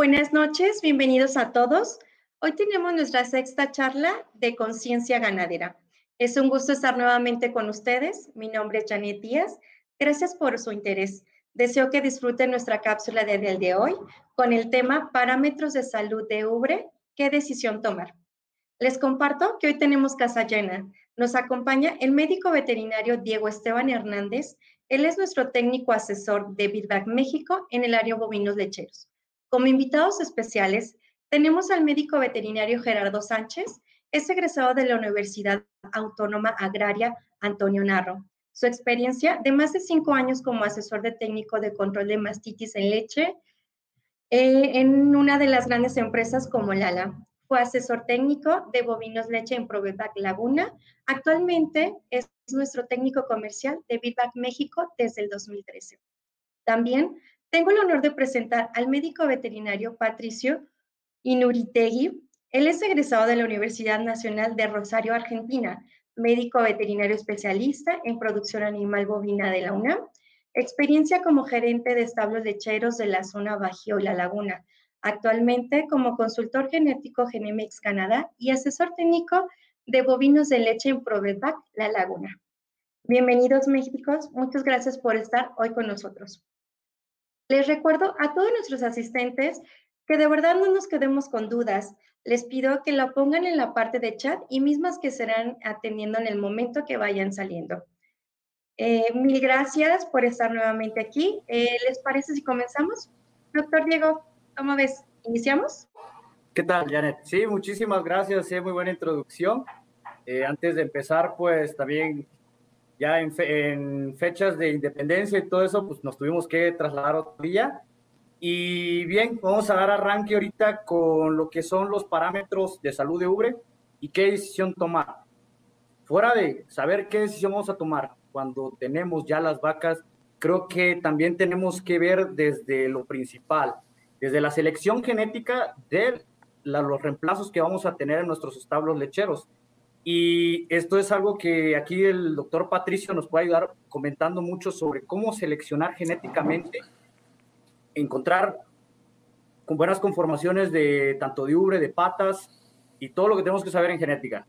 Buenas noches, bienvenidos a todos. Hoy tenemos nuestra sexta charla de conciencia ganadera. Es un gusto estar nuevamente con ustedes. Mi nombre es Janet Díaz. Gracias por su interés. Deseo que disfruten nuestra cápsula de del de hoy con el tema Parámetros de salud de Ubre, ¿qué decisión tomar? Les comparto que hoy tenemos casa llena. Nos acompaña el médico veterinario Diego Esteban Hernández. Él es nuestro técnico asesor de Feedback México en el área bovinos lecheros. Como invitados especiales, tenemos al médico veterinario Gerardo Sánchez, es egresado de la Universidad Autónoma Agraria Antonio Narro. Su experiencia de más de cinco años como asesor de técnico de control de mastitis en leche eh, en una de las grandes empresas como Lala. Fue asesor técnico de bovinos leche en Provebac Laguna. Actualmente es nuestro técnico comercial de Vivac México desde el 2013. También tengo el honor de presentar al médico veterinario Patricio Inuritegui. Él es egresado de la Universidad Nacional de Rosario, Argentina, médico veterinario especialista en producción animal bovina de la UNAM, experiencia como gerente de establos lecheros de la zona Bajío La Laguna, actualmente como consultor genético Genemex Canadá y asesor técnico de bovinos de leche en Provevac La Laguna. Bienvenidos Méxicos, muchas gracias por estar hoy con nosotros. Les recuerdo a todos nuestros asistentes que de verdad no nos quedemos con dudas. Les pido que lo pongan en la parte de chat y mismas que serán atendiendo en el momento que vayan saliendo. Eh, mil gracias por estar nuevamente aquí. Eh, ¿Les parece si comenzamos? Doctor Diego, ¿cómo ves? ¿Iniciamos? ¿Qué tal, Janet? Sí, muchísimas gracias. Sí, muy buena introducción. Eh, antes de empezar, pues también ya en, fechas de independencia y todo eso, pues nos tuvimos que trasladar otro día. Y bien, vamos a dar arranque ahorita con lo que son los parámetros de salud de Ubre y qué decisión tomar. Fuera de saber qué decisión vamos a tomar cuando tenemos ya las vacas, creo que también tenemos que ver desde lo principal, desde la selección genética de los reemplazos que vamos a tener en nuestros establos lecheros y esto es algo que aquí el doctor Patricio nos puede ayudar comentando mucho sobre cómo seleccionar genéticamente, encontrar con buenas conformaciones de tanto de ubre, de patas y todo lo que tenemos que saber en genética.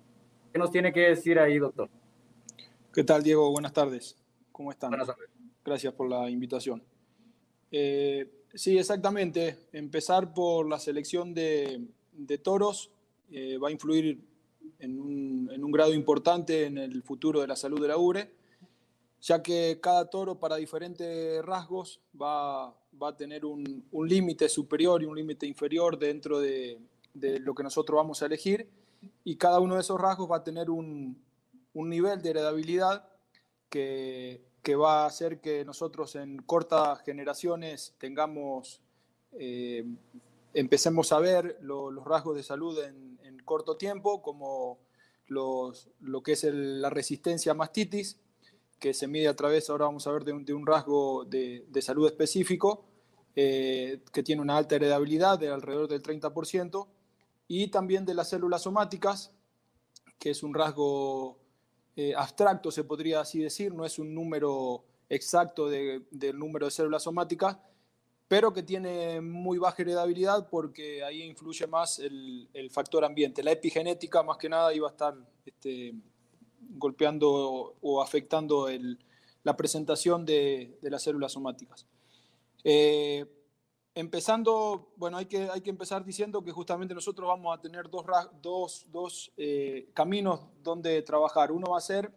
¿Qué nos tiene que decir ahí, doctor? ¿Qué tal, Diego? Buenas tardes. ¿Cómo están? Buenas tardes. Gracias por la invitación. Eh, sí, exactamente. Empezar por la selección de, toros eh, va a influir en un, grado importante en el futuro de la salud de la ubre, ya que cada toro para diferentes rasgos va, a tener un, límite superior y un límite inferior dentro de, lo que nosotros vamos a elegir, y cada uno de esos rasgos va a tener un, nivel de heredabilidad que, va a hacer que nosotros en cortas generaciones tengamos, eh, empecemos a ver los rasgos de salud en, corto tiempo, como los, lo que es la resistencia a mastitis, que se mide a través, ahora vamos a ver, de un, rasgo de, salud específico, eh, que tiene una alta heredabilidad de alrededor del 30%, y también de las células somáticas, que es un rasgo eh, abstracto, se podría así decir, no es un número exacto del número de células somáticas, pero que tiene muy baja heredabilidad porque ahí influye más el, factor ambiente. La epigenética más que nada iba a estar este, golpeando o afectando la presentación de, las células somáticas. Eh, empezando, bueno, hay que, empezar diciendo que justamente nosotros vamos a tener dos eh, caminos donde trabajar. Uno va a ser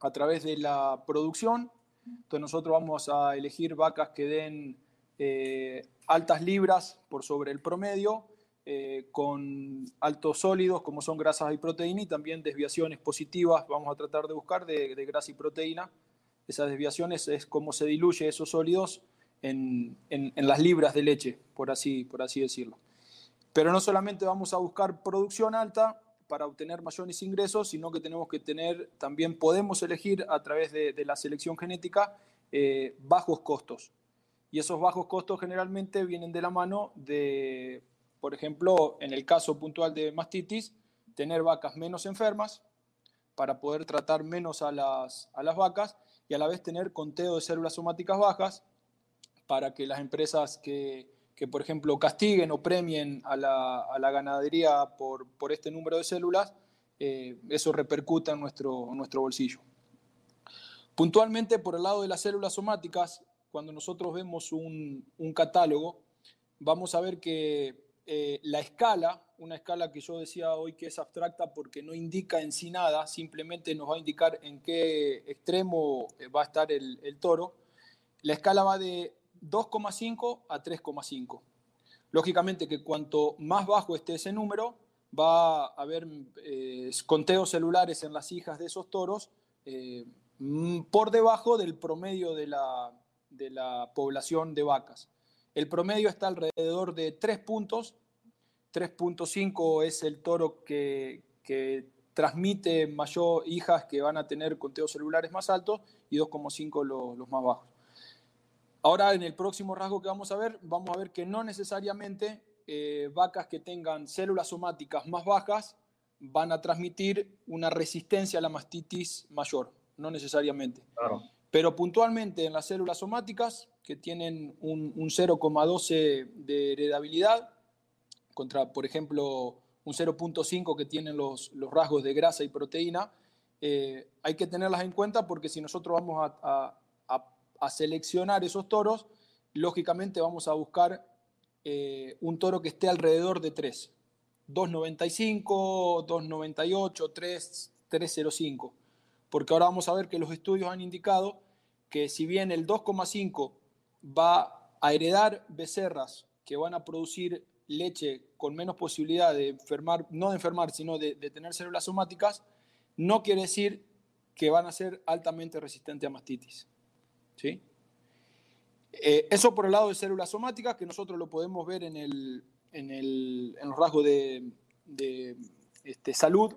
a través de la producción, entonces nosotros vamos a elegir vacas que den eh, altas libras por sobre el promedio, eh, con altos sólidos como son grasas y proteína y también desviaciones positivas, vamos a tratar de buscar de, grasa y proteína. Esas desviaciones es cómo se diluye esos sólidos en, las libras de leche, por así, por así decirlo. Pero no solamente vamos a buscar producción alta para obtener mayores ingresos, sino que tenemos que tener, también podemos elegir a través de, la selección genética eh, bajos costos. Y esos bajos costos generalmente vienen de la mano de, por ejemplo, en el caso puntual de mastitis, tener vacas menos enfermas para poder tratar menos a las, a las vacas y a la vez tener conteo de células somáticas bajas para que las empresas que, que, por ejemplo, castiguen o premien a la, ganadería por, este número de células, eh, eso repercuta en nuestro, nuestro bolsillo. Puntualmente, por el lado de las células somáticas, cuando nosotros vemos un, catálogo, vamos a ver que eh, la escala, una escala que yo decía hoy que es abstracta porque no indica en sí nada, simplemente nos va a indicar en qué extremo va a estar el, toro, la escala va de 2,5 a 3,5. Lógicamente que cuanto más bajo esté ese número, va a haber eh, conteos celulares en las hijas de esos toros eh, mm, por debajo del promedio de la, de la población de vacas. El promedio está alrededor de 3 puntos. 3.5 es el toro que, transmite mayor hijas que van a tener conteos celulares más altos y 2,5 los más bajos. Ahora, en el próximo rasgo que vamos a ver, vamos a ver que no necesariamente eh, vacas que tengan células somáticas más bajas van a transmitir una resistencia a la mastitis mayor, no necesariamente. Pero puntualmente en las células somáticas, que tienen un, 0,12 de heredabilidad, contra, por ejemplo, un 0.5 que tienen los, rasgos de grasa y proteína, eh, hay que tenerlas en cuenta porque si nosotros vamos a a seleccionar esos toros, lógicamente vamos a buscar eh, un toro que esté alrededor de 3. 2.95, 2.98, 3, 3.05. Porque ahora vamos a ver que los estudios han indicado que si bien el 2,5 va a heredar becerras que van a producir leche con menos posibilidad de enfermar, no de enfermar, sino de, tener células somáticas, no quiere decir que van a ser altamente resistentes a mastitis. ¿sí? Eh, eso por el lado de células somáticas, que nosotros lo podemos ver en, el, en, el, en los rasgos de, este, salud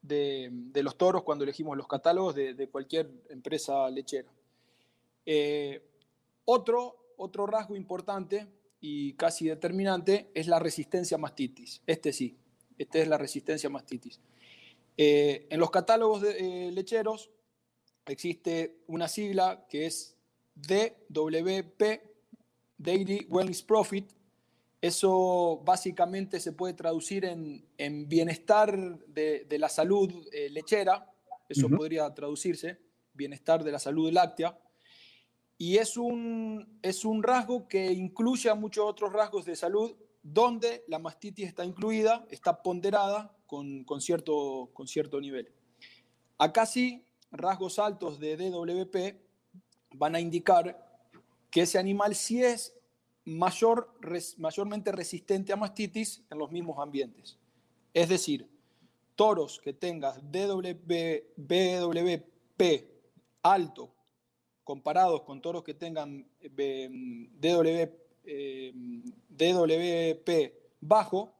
de, los toros cuando elegimos los catálogos de, cualquier empresa lechera. Eh, otro, otro rasgo importante y casi determinante es la resistencia a mastitis. Este sí, este es la resistencia a mastitis. Eh, en los catálogos de, lecheros existe una sigla que es DWP, Daily Wellness Profit. Eso básicamente se puede traducir en, bienestar de, la salud eh, lechera, eso podría traducirse, bienestar de la salud láctea. Y es un, es un rasgo que incluye a muchos otros rasgos de salud donde la mastitis está incluida, está ponderada con, con, cierto, con cierto nivel. Acá sí, rasgos altos de DWP van a indicar que ese animal sí es mayor, mayormente resistente a mastitis en los mismos ambientes. Es decir, toros que tengan DWP alto comparados con toros que tengan DWP eh, bajo,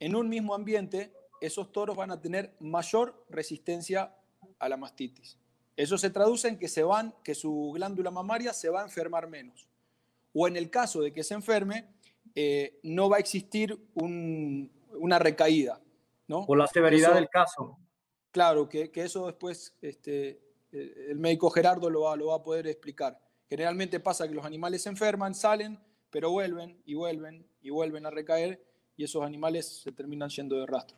en un mismo ambiente, esos toros van a tener mayor resistencia a la mastitis. Eso se traduce en que, se van, que su glándula mamaria se va a enfermar menos. O en el caso de que se enferme, eh, no va a existir una recaída. ¿no? O la severidad del caso. Claro, que, eso después este, el médico Gerardo lo va, lo va a poder explicar. Generalmente pasa que los animales se enferman, salen, pero vuelven y vuelven y vuelven a recaer y esos animales se terminan yendo de rastro.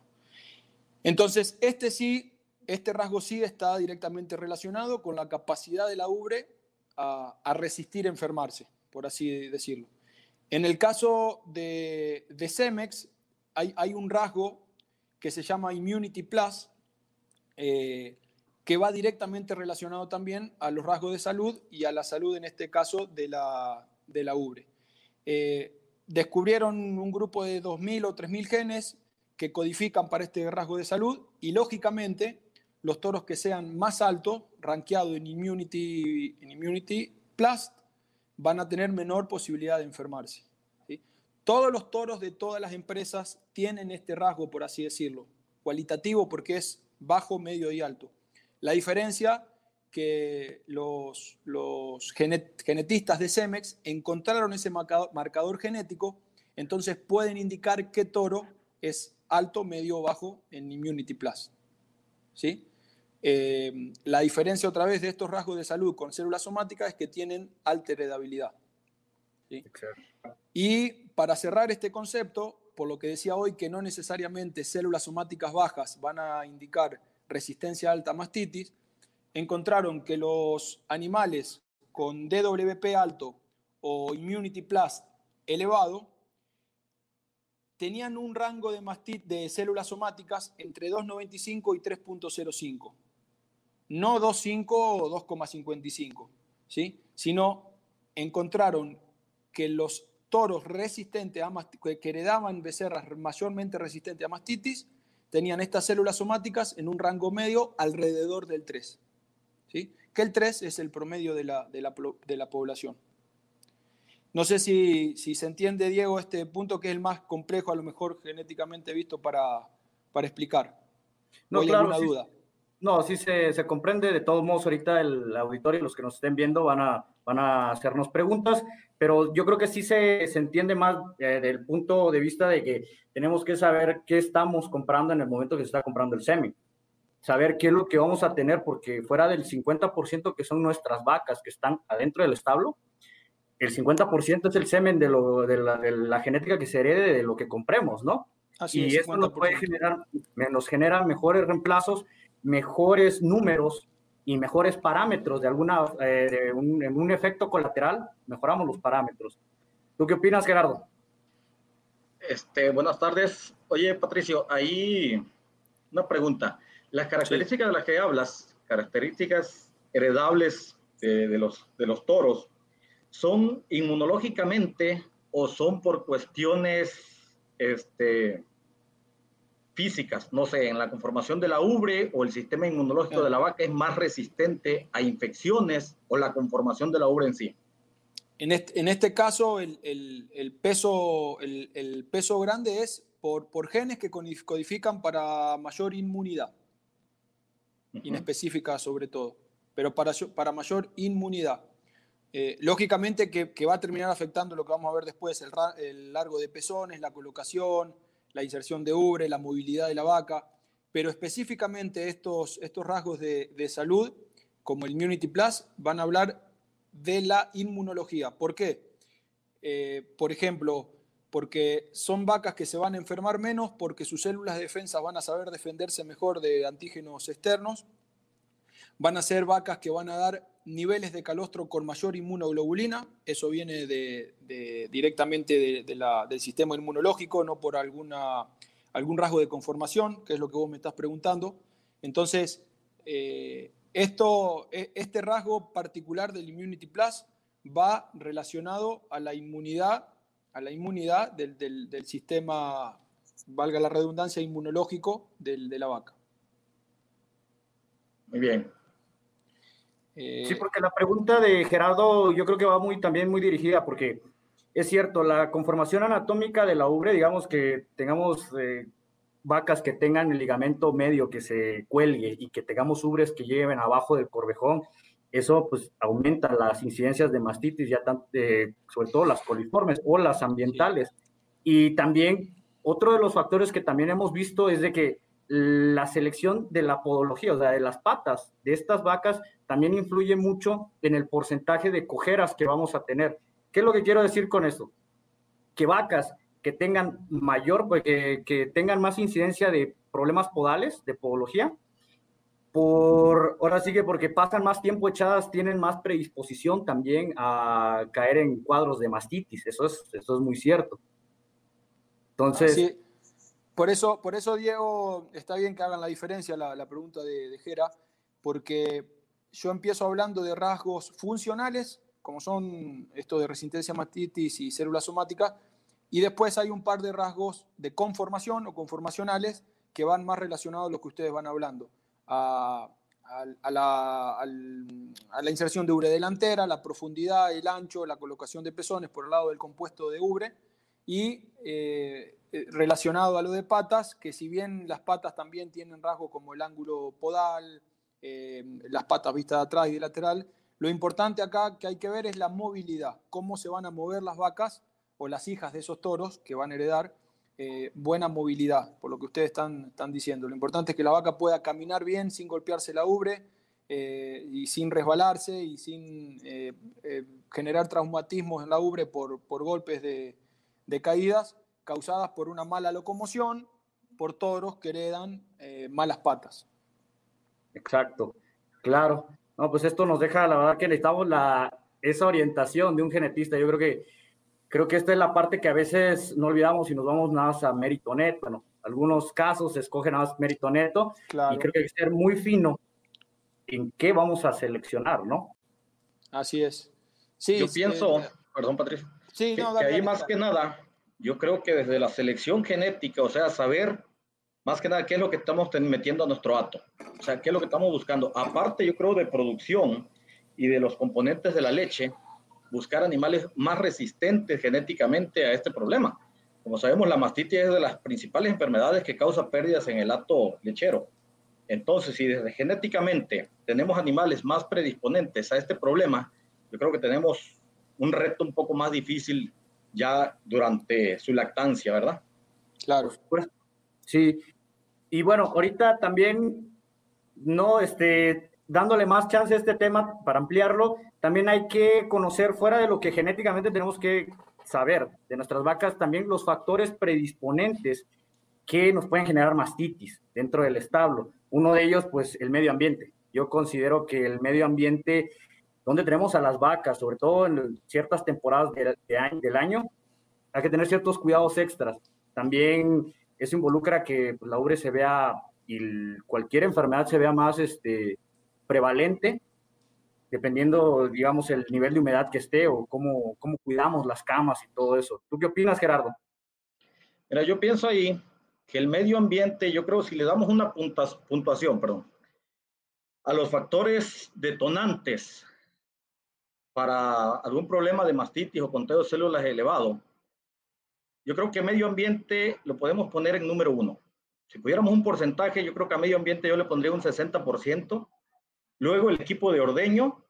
Entonces, este sí este rasgo sí está directamente relacionado con la capacidad de la ubre a, resistir enfermarse, por así decirlo. En el caso de, de Cemex, hay, un rasgo que se llama Immunity Plus, eh, que va directamente relacionado también a los rasgos de salud y a la salud, en este caso, de la, de la ubre. Eh, descubrieron un grupo de 2.000 o 3.000 genes que codifican para este rasgo de salud y, lógicamente, los toros que sean más altos, rankeados en Immunity, en immunity Plus, van a tener menor posibilidad de enfermarse. Todos los toros de todas las empresas tienen este rasgo, por así decirlo, cualitativo porque es bajo, medio y alto. La diferencia que los, los genetistas de Cemex encontraron ese marcador genético, entonces pueden indicar qué toro es alto, medio o bajo en Immunity Plus. ¿Sí? Eh, la diferencia otra vez de estos rasgos de salud con células somáticas es que tienen alta heredabilidad. Y para cerrar este concepto, por lo que decía hoy que no necesariamente células somáticas bajas van a indicar resistencia alta a mastitis, encontraron que los animales con DWP alto o Immunity Plus elevado tenían un rango de, de células somáticas entre 2,95 y 3,05. No 2,5 o 2,55, ¿sí? sino encontraron que los toros resistentes a que heredaban becerras mayormente resistentes a mastitis tenían estas células somáticas en un rango medio alrededor del 3. ¿sí? Que el 3 es el promedio de la, de la población. No sé si, se entiende, Diego, este punto que es el más complejo, a lo mejor genéticamente visto, para, para explicar. No, hay alguna duda? No, sí se, comprende. De todos modos, ahorita el auditorio y los que nos estén viendo van a, van a hacernos preguntas, pero yo creo que sí se, entiende más eh, del punto de vista de que tenemos que saber qué estamos comprando en el momento que se está comprando el semi. Saber qué es lo que vamos a tener, porque fuera del 50% que son nuestras vacas que están adentro del establo, el 50% es el semen de, lo, de, la, genética que se herede de lo que compremos, ¿no? Así y eso nos puede generar, nos genera mejores reemplazos, mejores números y mejores parámetros de alguna, eh, un, en un efecto colateral, mejoramos los parámetros. ¿Tú qué opinas, Gerardo? Este, buenas tardes. Oye, Patricio, ahí una pregunta. Las características de las que hablas, características heredables de, los, de los toros, ¿son inmunológicamente o son por cuestiones este, físicas? No sé, en la conformación de la ubre o el sistema inmunológico de la vaca es más resistente a infecciones o la conformación de la ubre en sí. En este, en este caso, el, el, peso, el, peso grande es por, por, genes que codifican para mayor inmunidad, inespecífica sobre todo, pero para, para mayor inmunidad. Eh, lógicamente que, va a terminar afectando lo que vamos a ver después, el, largo de pezones, la colocación, la inserción de ubre, la movilidad de la vaca, pero específicamente estos, estos rasgos de, salud, como el Immunity Plus, van a hablar de la inmunología. ¿Por qué? Eh, por ejemplo, porque son vacas que se van a enfermar menos, porque sus células de defensa van a saber defenderse mejor de antígenos externos, van a ser vacas que van a dar niveles de calostro con mayor inmunoglobulina, eso viene de, directamente del sistema inmunológico, no por algún rasgo de conformación, que es lo que vos me estás preguntando. Entonces, eh, esto, e, este rasgo particular del Immunity Plus va relacionado a la inmunidad, a la inmunidad del, sistema, valga la redundancia, inmunológico de la vaca. Muy bien, sí, eh, porque la pregunta de Gerardo yo creo que va muy también muy dirigida porque es cierto, la conformación anatómica de la ubre, digamos que tengamos eh, vacas que tengan el ligamento medio que se cuelgue y que tengamos ubres que lleven abajo del corvejón, eso pues aumenta las incidencias de mastitis, ya eh, sobre todo las coliformes o las ambientales. Y también otro de los factores que también hemos visto es de que la selección de la podología, o sea, de las patas de estas vacas, también influye mucho en el porcentaje de cojeras que vamos a tener. ¿Qué es lo que quiero decir con esto? Que vacas que tengan mayor, pues, que, tengan más incidencia de problemas podales, de podología, por, ahora sí que porque pasan más tiempo echadas, tienen más predisposición también a caer en cuadros de mastitis. Eso es, eso es muy cierto. Entonces. Por eso, por eso, Diego, está bien que hagan la diferencia la, pregunta de, de Jera, porque yo empiezo hablando de rasgos funcionales, como son esto de resistencia a mastitis y células somáticas, y después hay un par de rasgos de conformación o conformacionales que van más relacionados a lo que ustedes van hablando, a, la, inserción de ubre delantera, la profundidad, el ancho, la colocación de pezones por el lado del compuesto de ubre, y eh, relacionado a lo de patas, que si bien las patas también tienen rasgos como el ángulo podal, eh, las patas vistas de atrás y de lateral. Lo importante acá que hay que ver es la movilidad, cómo se van a mover las vacas o las hijas de esos toros que van a heredar eh, buena movilidad, por lo que ustedes están, diciendo. Lo importante es que la vaca pueda caminar bien sin golpearse la ubre, eh, y sin resbalarse y sin eh, generar traumatismos en la ubre por, golpes de, caídas causadas por una mala locomoción, por toros que heredan malas patas. Exacto, claro. No, pues esto nos deja, la verdad que necesitamos la, esa orientación de un genetista. Yo creo que creo que esta es la parte que a veces no olvidamos y nos vamos nada más a mérito neto. Bueno, algunos casos se escoge nada más mérito neto y creo que hay que ser muy fino en qué vamos a seleccionar, ¿no? Así es. Sí, yo pienso, eh, perdón Patricio, sí, que, ahí más que nada, yo creo que desde la selección genética, o sea, saber más que nada qué es lo que estamos metiendo a nuestro ato, o sea, qué es lo que estamos buscando. Aparte, yo creo de producción y de los componentes de la leche, buscar animales más resistentes genéticamente a este problema. Como sabemos, la mastitis es de las principales enfermedades que causa pérdidas en el hato lechero. Entonces, si desde genéticamente tenemos animales más predisponentes a este problema, yo creo que tenemos un reto un poco más difícil ya durante su lactancia, ¿verdad? Claro. Pues, sí. Y bueno, ahorita también, no, este, dándole más chance a este tema para ampliarlo, también hay que conocer fuera de lo que genéticamente tenemos que saber de nuestras vacas, también los factores predisponentes que nos pueden generar mastitis dentro del establo. Uno de ellos, pues, el medio ambiente. Yo considero que el medio ambiente, donde tenemos a las vacas, sobre todo en ciertas temporadas del año, hay que tener ciertos cuidados extras. También eso involucra que pues, la ubre se vea y cualquier enfermedad se vea más este, prevalente, dependiendo, digamos, el nivel de humedad que esté o cómo, cómo cuidamos las camas y todo eso. ¿Tú qué opinas, Gerardo? Mira, yo pienso ahí que el medio ambiente, yo creo si le damos una puntuación, perdón, a los factores detonantes para algún problema de mastitis o conteo de células elevado, yo creo que medio ambiente lo podemos poner en número uno. Si pudiéramos un porcentaje, yo creo que a medio ambiente yo le pondría un 60%, luego el equipo de ordeño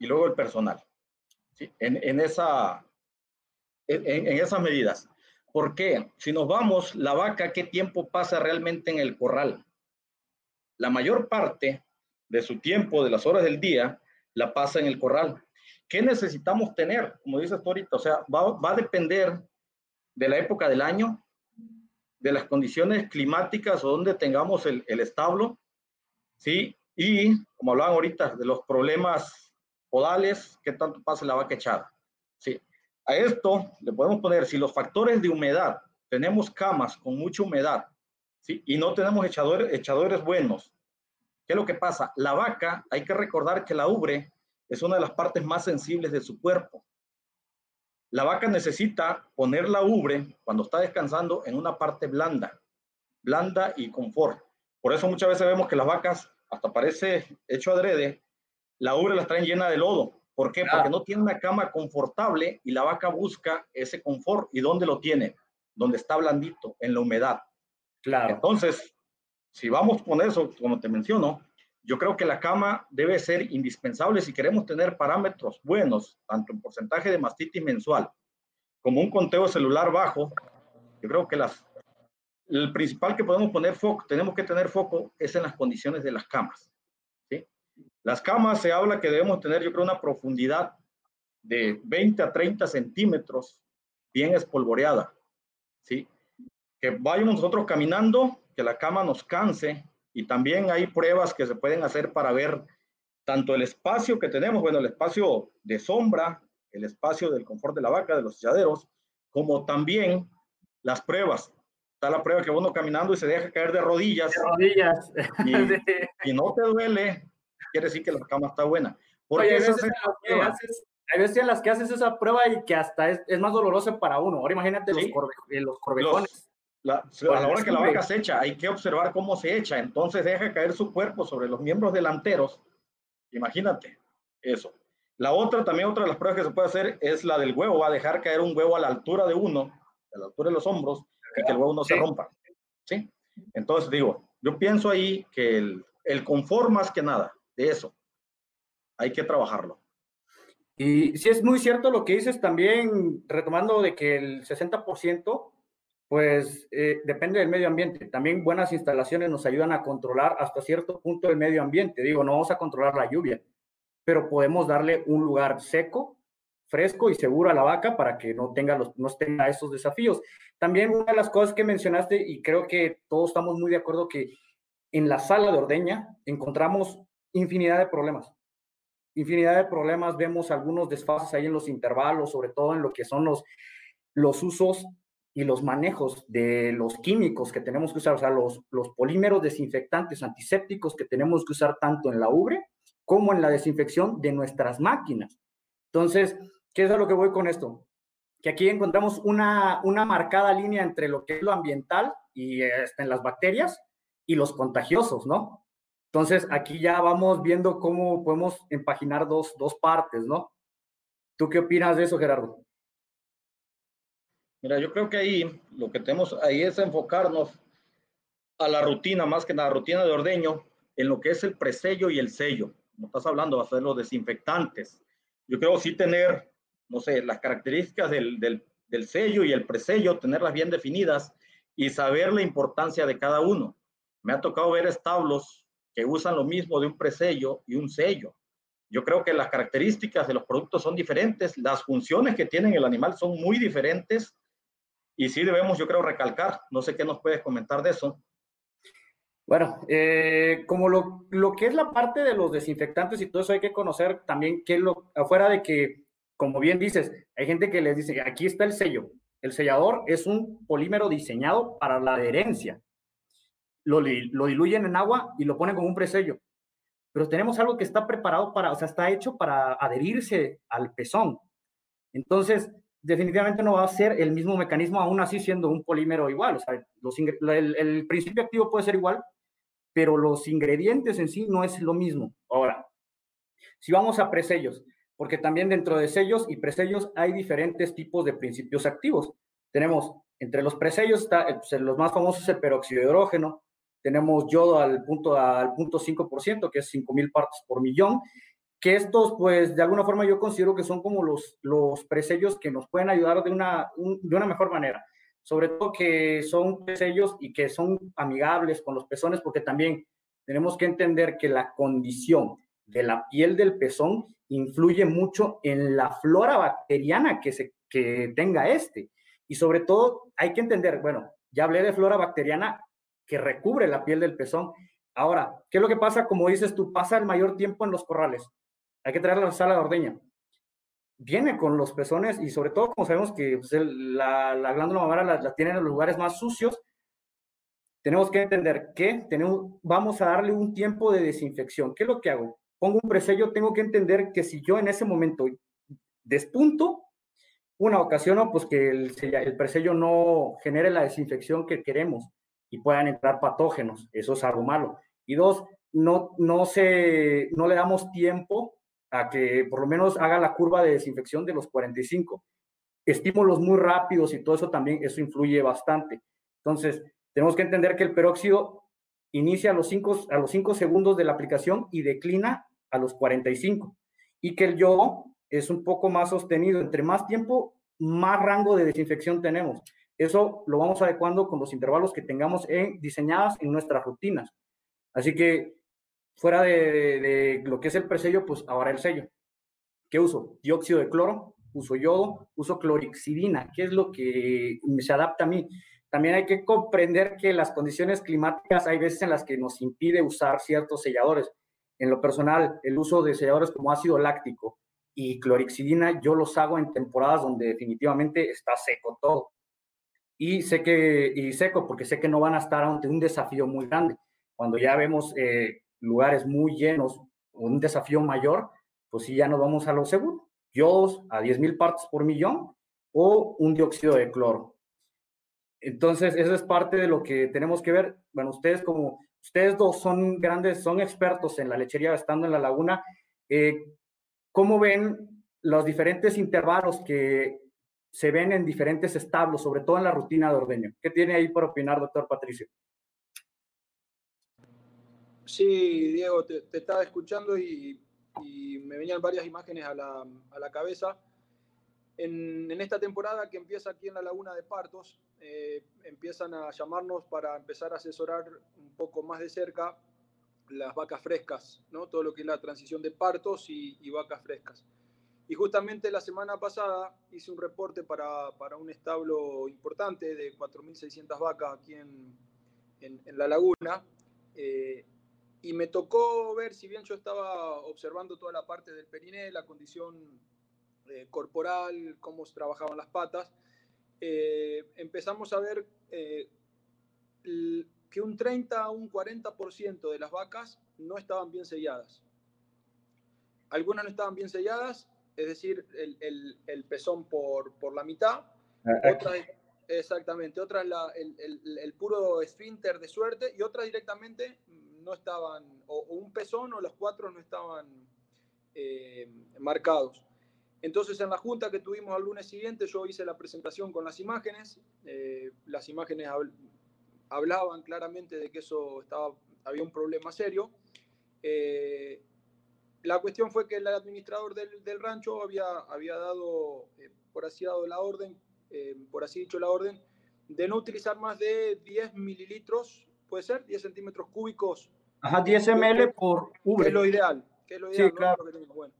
y luego el personal. ¿sí? En, en, esa, en, en, esas medidas. ¿Por qué? Si nos vamos, la vaca, ¿qué tiempo pasa realmente en el corral? La mayor parte de su tiempo, de las horas del día, la pasa en el corral. ¿Qué necesitamos tener? Como dices tú ahorita, o sea, va, va a depender de la época del año, de las condiciones climáticas o donde tengamos el, el establo, ¿sí? Y, como hablaban ahorita, de los problemas podales, qué tanto pasa la vaca echada. Sí. A esto le podemos poner, si los factores de humedad, tenemos camas con mucha humedad, ¿sí? y no tenemos echadores, echadores buenos, ¿qué es lo que pasa? La vaca, hay que recordar que la ubre es una de las partes más sensibles de su cuerpo. La vaca necesita poner la ubre cuando está descansando en una parte blanda, blanda y confort. Por eso muchas veces vemos que las vacas hasta parece hecho adrede, la ubre las traen llena de lodo. ¿Por qué? Porque no tiene una cama confortable y la vaca busca ese confort. ¿Y dónde lo tiene? Donde está blandito, en la humedad. Claro. Entonces, si vamos con eso, como te menciono, yo creo que la cama debe ser indispensable si queremos tener parámetros buenos, tanto en porcentaje de mastitis mensual como un conteo celular bajo. Yo creo que las el principal que podemos poner foco, tenemos que tener foco es en las condiciones de las camas. ¿sí? Las camas se habla que debemos tener, yo creo, una profundidad de 20 a 30 centímetros bien espolvoreada. ¿sí? Que vayamos nosotros caminando, que la cama nos canse y también hay pruebas que se pueden hacer para ver tanto el espacio que tenemos, bueno, el espacio de sombra, el espacio del confort de la vaca, de los echaderos, como también las pruebas está la prueba que uno caminando y se deja caer de rodillas. De rodillas. Y, no te duele, quiere decir que la cama está buena. Porque hay, veces hay veces en las que haces esa prueba y que hasta es, es más doloroso para uno. Ahora imagínate los, corve, eh, los corvejones. La, a la hora que la vaca se echa, hay que observar cómo se echa. Entonces deja caer su cuerpo sobre los miembros delanteros. Imagínate eso. La otra, también otra de las pruebas que se puede hacer es la del huevo. Va a dejar caer un huevo a la altura de uno, a la altura de los hombros, y que el huevo no se rompa. ¿sí? Entonces digo, yo pienso ahí que el, el confort más que nada de eso, hay que trabajarlo. Y sí es muy cierto lo que dices también, retomando de que el 60% pues eh, depende del medio ambiente. También buenas instalaciones nos ayudan a controlar hasta cierto punto el medio ambiente. Digo, no vamos a controlar la lluvia, pero podemos darle un lugar seco, fresco y seguro a la vaca para que no tenga, los, no tenga esos desafíos. También una de las cosas que mencionaste, y creo que todos estamos muy de acuerdo que en la sala de ordeña encontramos infinidad de problemas. Infinidad de problemas, vemos algunos desfases ahí en los intervalos, sobre todo en lo que son los, los usos y los manejos de los químicos que tenemos que usar, o sea, los, los polímeros desinfectantes antisépticos que tenemos que usar tanto en la ubre como en la desinfección de nuestras máquinas. Entonces, ¿qué es a lo que voy con esto? Que aquí encontramos una, una marcada línea entre lo que es lo ambiental y este, en las bacterias y los contagiosos, ¿no? Entonces, aquí ya vamos viendo cómo podemos empaginar dos, dos partes, ¿no? ¿Tú qué opinas de eso, Gerardo? Mira, yo creo que ahí lo que tenemos ahí es enfocarnos a la rutina, más que la rutina de ordeño, en lo que es el presello y el sello. Como estás hablando, ser los desinfectantes. Yo creo sí tener, no sé, las características del, del, del sello y el presello, tenerlas bien definidas y saber la importancia de cada uno. Me ha tocado ver establos que usan lo mismo de un presello y un sello. Yo creo que las características de los productos son diferentes, las funciones que tienen el animal son muy diferentes y sí debemos, yo creo, recalcar, no sé qué nos puedes comentar de eso. Bueno, eh, como lo, lo, que es la parte de los desinfectantes y todo eso hay que conocer también que lo, afuera de que, como bien dices, hay gente que les dice, aquí está el sello. El sellador es un polímero diseñado para la adherencia. Lo, lo diluyen en agua y lo ponen como un presello. Pero tenemos algo que está preparado para, o sea, está hecho para adherirse al pezón. Entonces, definitivamente no va a ser el mismo mecanismo, aún así siendo un polímero igual. El, principio activo puede ser igual, pero los ingredientes en sí no es lo mismo. Ahora, si vamos a presellos, porque también dentro de sellos y presellos hay diferentes tipos de principios activos. Tenemos, entre los presellos, está, pues, los más famosos el peróxido de hidrógeno, tenemos yodo al punto, al punto 5%, que es 5.000 partes por millón, que estos, pues, de alguna forma yo considero que son como los, los presellos que nos pueden ayudar de una, de una mejor manera. Sobre todo que son presellos y que son amigables con los pezones, porque también tenemos que entender que la condición de la piel del pezón influye mucho en la flora bacteriana que, se, que tenga este. Y sobre todo hay que entender, bueno, ya hablé de flora bacteriana que recubre la piel del pezón. Ahora, ¿qué es lo que pasa? Como dices tú, pasa el mayor tiempo en los corrales hay que traerla a la sala de ordeña. Viene con los pezones y sobre todo como sabemos que pues, la, glándula mamaria la, la tienen en los lugares más sucios, tenemos que entender que tenemos, vamos a darle un tiempo de desinfección. ¿Qué es lo que hago? Pongo un presello, tengo que entender que si yo en ese momento despunto, una ocasión, pues que el, el presello no genere la desinfección que queremos y puedan entrar patógenos. Eso es algo malo. Y dos, no, no, se, no le damos tiempo que por lo menos haga la curva de desinfección de los 45. Estímulos muy rápidos y todo eso también, eso influye bastante. Entonces, tenemos que entender que el peróxido inicia a los 5 a los cinco segundos de la aplicación y declina a los 45. Y que el yodo es un poco más sostenido. Entre más tiempo, más rango de desinfección tenemos. Eso lo vamos adecuando con los intervalos que tengamos en, diseñadas en nuestras rutinas. Así que fuera de, lo que es el presello, pues ahora el sello. ¿Qué uso? Dióxido de cloro, uso yodo, uso clorixidina, ¿Qué es lo que se adapta a mí. También hay que comprender que las condiciones climáticas hay veces en las que nos impide usar ciertos selladores. En lo personal, el uso de selladores como ácido láctico y clorixidina, yo los hago en temporadas donde definitivamente está seco todo. Y sé que, y seco, porque sé que no van a estar ante un desafío muy grande. Cuando ya vemos eh, lugares muy llenos, un desafío mayor, pues sí, ya nos vamos a lo seguro. Yodos a 10.000 partes por millón o un dióxido de cloro. Entonces, eso es parte de lo que tenemos que ver. Bueno, ustedes como, ustedes dos son grandes, son expertos en la lechería estando en la laguna. Eh, ¿Cómo ven los diferentes intervalos que se ven en diferentes establos, sobre todo en la rutina de ordeño? ¿Qué tiene ahí por opinar, doctor Patricio? Sí, Diego, te, estaba escuchando y, me venían varias imágenes a la, cabeza. en, esta temporada que empieza aquí en la Laguna de Partos, eh, empiezan a llamarnos para empezar a asesorar un poco más de cerca las vacas frescas, ¿no? todo lo que es la transición de partos y, vacas frescas. Y justamente la semana pasada hice un reporte para, para un establo importante de 4.600 vacas aquí en, en, la laguna. Eh, y me tocó ver, si bien yo estaba observando toda la parte del periné, la condición eh, corporal, cómo trabajaban las patas, eh, empezamos a ver eh, que un 30 a un 40% de las vacas no estaban bien selladas. Algunas no estaban bien selladas, es decir, el, el, pezón por, por, la mitad. Ah, otras, exactamente, otras el, el, puro esfínter de suerte y otras directamente no estaban, o, un pezón o los cuatro no estaban marcados. Entonces, en la junta que tuvimos al lunes siguiente, yo hice la presentación con las imágenes. Eh, las imágenes hablaban claramente de que eso estaba, había un problema serio. Eh, la cuestión fue que el administrador del, del rancho había, había dado, eh, por así la orden, por así dicho la orden, de no utilizar más de 10 mililitros, puede ser, 10 centímetros cúbicos. Ajá, 10 ml por V. Que es lo ideal. Que es lo ideal sí, claro. Bueno,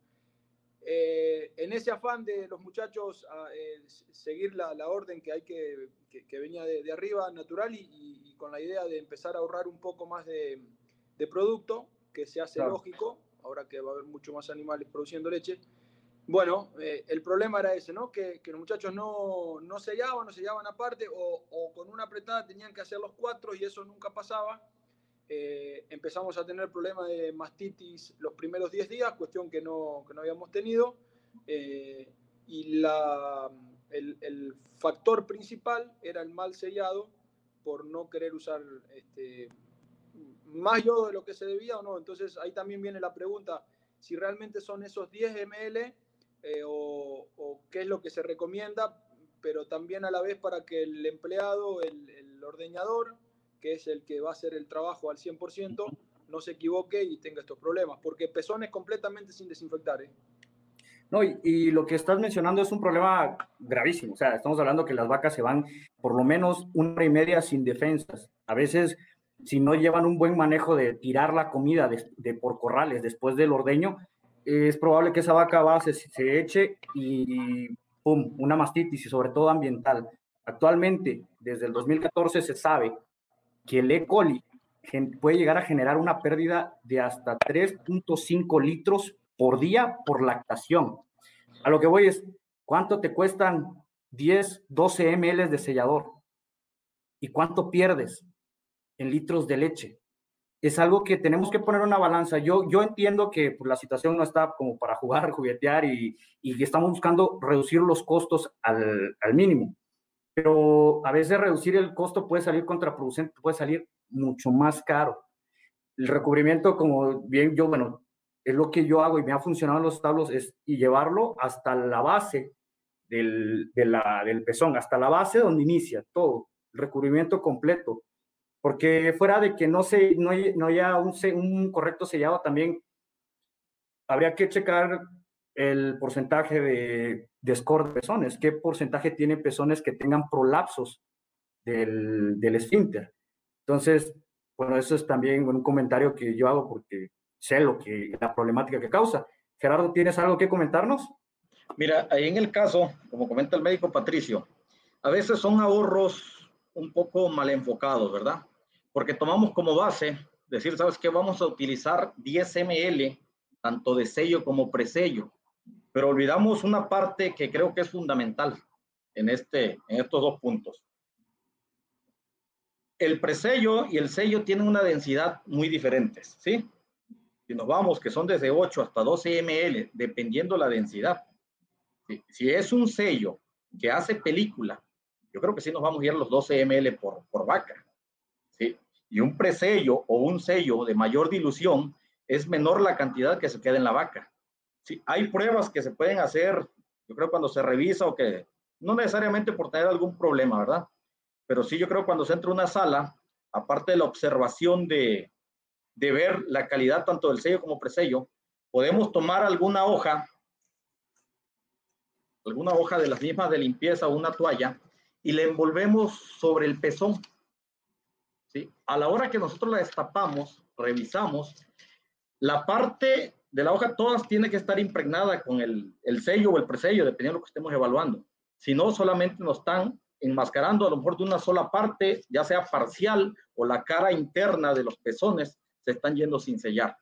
eh, en ese afán de los muchachos a, eh, seguir la, orden que hay que, que, venía de, arriba, natural, y, con la idea de empezar a ahorrar un poco más de, de producto, que se hace lógico, ahora que va a haber mucho más animales produciendo leche. Bueno, eh, el problema era ese, ¿no? Que, que los muchachos no, no sellaban, no sellaban aparte, o, o con una apretada tenían que hacer los cuatro y eso nunca pasaba. Eh, empezamos a tener problemas de mastitis los primeros 10 días, cuestión que no, que no habíamos tenido. Eh, y la, el, el, factor principal era el mal sellado por no querer usar este, más yodo de lo que se debía o no. Entonces ahí también viene la pregunta si realmente son esos 10 ml eh, o, o, qué es lo que se recomienda, pero también a la vez para que el empleado, el, el ordeñador, que es el que va a hacer el trabajo al 100%, no se equivoque y tenga estos problemas, porque pezones completamente sin desinfectar. ¿eh? No, y, lo que estás mencionando es un problema gravísimo. O sea, estamos hablando que las vacas se van por lo menos una hora y media sin defensas. A veces, si no llevan un buen manejo de tirar la comida de, por corrales después del ordeño, es probable que esa vaca va, se, se eche y ¡pum! Una mastitis y sobre todo ambiental. Actualmente, desde el 2014 se sabe que el E. coli puede llegar a generar una pérdida de hasta 3.5 litros por día por lactación. A lo que voy es, ¿cuánto te cuestan 10, 12 ml de sellador? ¿Y cuánto pierdes en litros de leche? Es algo que tenemos que poner una balanza. Yo, yo entiendo que pues, la situación no está como para jugar, juguetear y, y estamos buscando reducir los costos al, al mínimo pero a veces reducir el costo puede salir contraproducente, puede salir mucho más caro. El recubrimiento, como bien yo, bueno, es lo que yo hago y me ha funcionado en los establos, es y llevarlo hasta la base del, de del pezón, hasta la base donde inicia todo, el recubrimiento completo. Porque fuera de que no, se, no, no haya un, un correcto sellado, también habría que checar el porcentaje de, de score de pezones, qué porcentaje tiene pezones que tengan prolapsos del, del esfínter. Entonces, bueno, eso es también un comentario que yo hago porque sé lo que, la problemática que causa. Gerardo, ¿tienes algo que comentarnos? Mira, ahí en el caso, como comenta el médico Patricio, a veces son ahorros un poco mal enfocados, ¿verdad? Porque tomamos como base decir, ¿sabes qué? Vamos a utilizar 10 ml, tanto de sello como presello pero olvidamos una parte que creo que es fundamental en, este, en estos dos puntos. El presello y el sello tienen una densidad muy diferentes, ¿sí? Si nos vamos, que son desde 8 hasta 12 ml, dependiendo la densidad. Si es un sello que hace película, yo creo que sí nos vamos a ir a los 12 ml por, por vaca. ¿sí? Y un presello o un sello de mayor dilución es menor la cantidad que se queda en la vaca. Sí, hay pruebas que se pueden hacer, yo creo cuando se revisa o que, no necesariamente por tener algún problema, ¿verdad? Pero sí yo creo cuando se entra una sala, aparte de la observación de, de ver la calidad tanto del sello como presello, podemos tomar alguna hoja, alguna hoja de las mismas de limpieza o una toalla y la envolvemos sobre el pezón. ¿Sí? A la hora que nosotros la destapamos, revisamos, la parte de la hoja todas tiene que estar impregnada con el, el sello o el presello, dependiendo de lo que estemos evaluando. Si no, solamente nos están enmascarando a lo mejor de una sola parte, ya sea parcial o la cara interna de los pezones, se están yendo sin sellar.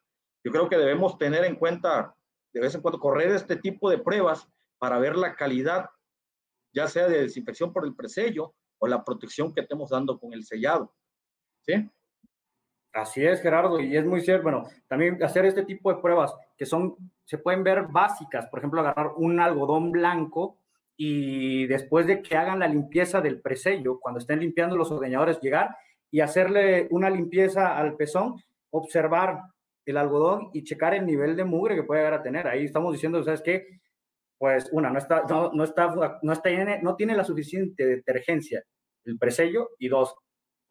Yo creo que debemos tener en cuenta de vez en cuando correr este tipo de pruebas para ver la calidad, ya sea de desinfección por el presello o la protección que estemos dando con el sellado. ¿Sí? Así es, Gerardo, y es muy cierto. Bueno, también hacer este tipo de pruebas que son, se pueden ver básicas, por ejemplo, agarrar un algodón blanco y después de que hagan la limpieza del presello, cuando estén limpiando los ordeñadores, llegar y hacerle una limpieza al pezón, observar el algodón y checar el nivel de mugre que puede llegar a tener. Ahí estamos diciendo, ¿sabes qué? Pues una, no está, no, no está, no está, no tiene la suficiente detergencia el presello y dos,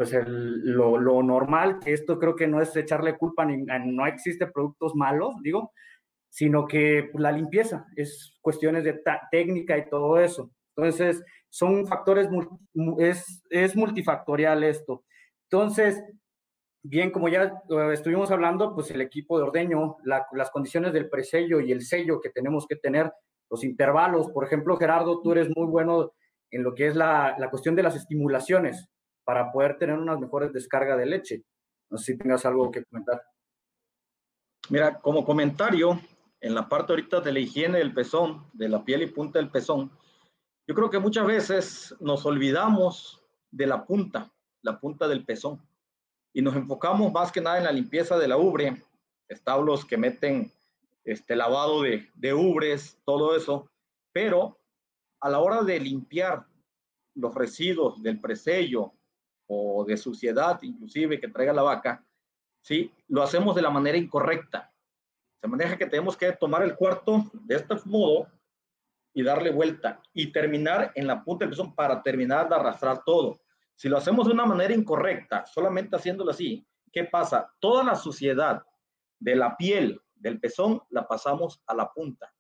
pues el, lo, lo, normal, que esto creo que no es echarle culpa, ni, no existe productos malos, digo, sino que la limpieza es cuestiones de técnica y todo eso. Entonces, son factores, es, es multifactorial esto. Entonces, bien, como ya eh, estuvimos hablando, pues el equipo de ordeño, las condiciones del presello y el sello que tenemos que tener, los intervalos, por ejemplo, Gerardo, tú eres muy bueno en lo que es la, la cuestión de las estimulaciones para poder tener unas mejores descargas de leche. No sé si tengas algo que comentar. Mira, como comentario, en la parte ahorita de la higiene del pezón, de la piel y punta del pezón, yo creo que muchas veces nos olvidamos de la punta, la punta del pezón y nos enfocamos más que nada en la limpieza de la ubre, establos que meten este lavado de, de ubres, todo eso, pero a la hora de limpiar los residuos del presello o de suciedad inclusive que traiga la vaca, ¿sí? Lo hacemos de la manera incorrecta. Se maneja que tenemos que tomar el cuarto de este modo y darle vuelta y terminar en la punta del pezón para terminar de arrastrar todo. Si lo hacemos de una manera incorrecta, solamente haciéndolo así, ¿qué pasa? Toda la suciedad de la piel del pezón la pasamos a la punta.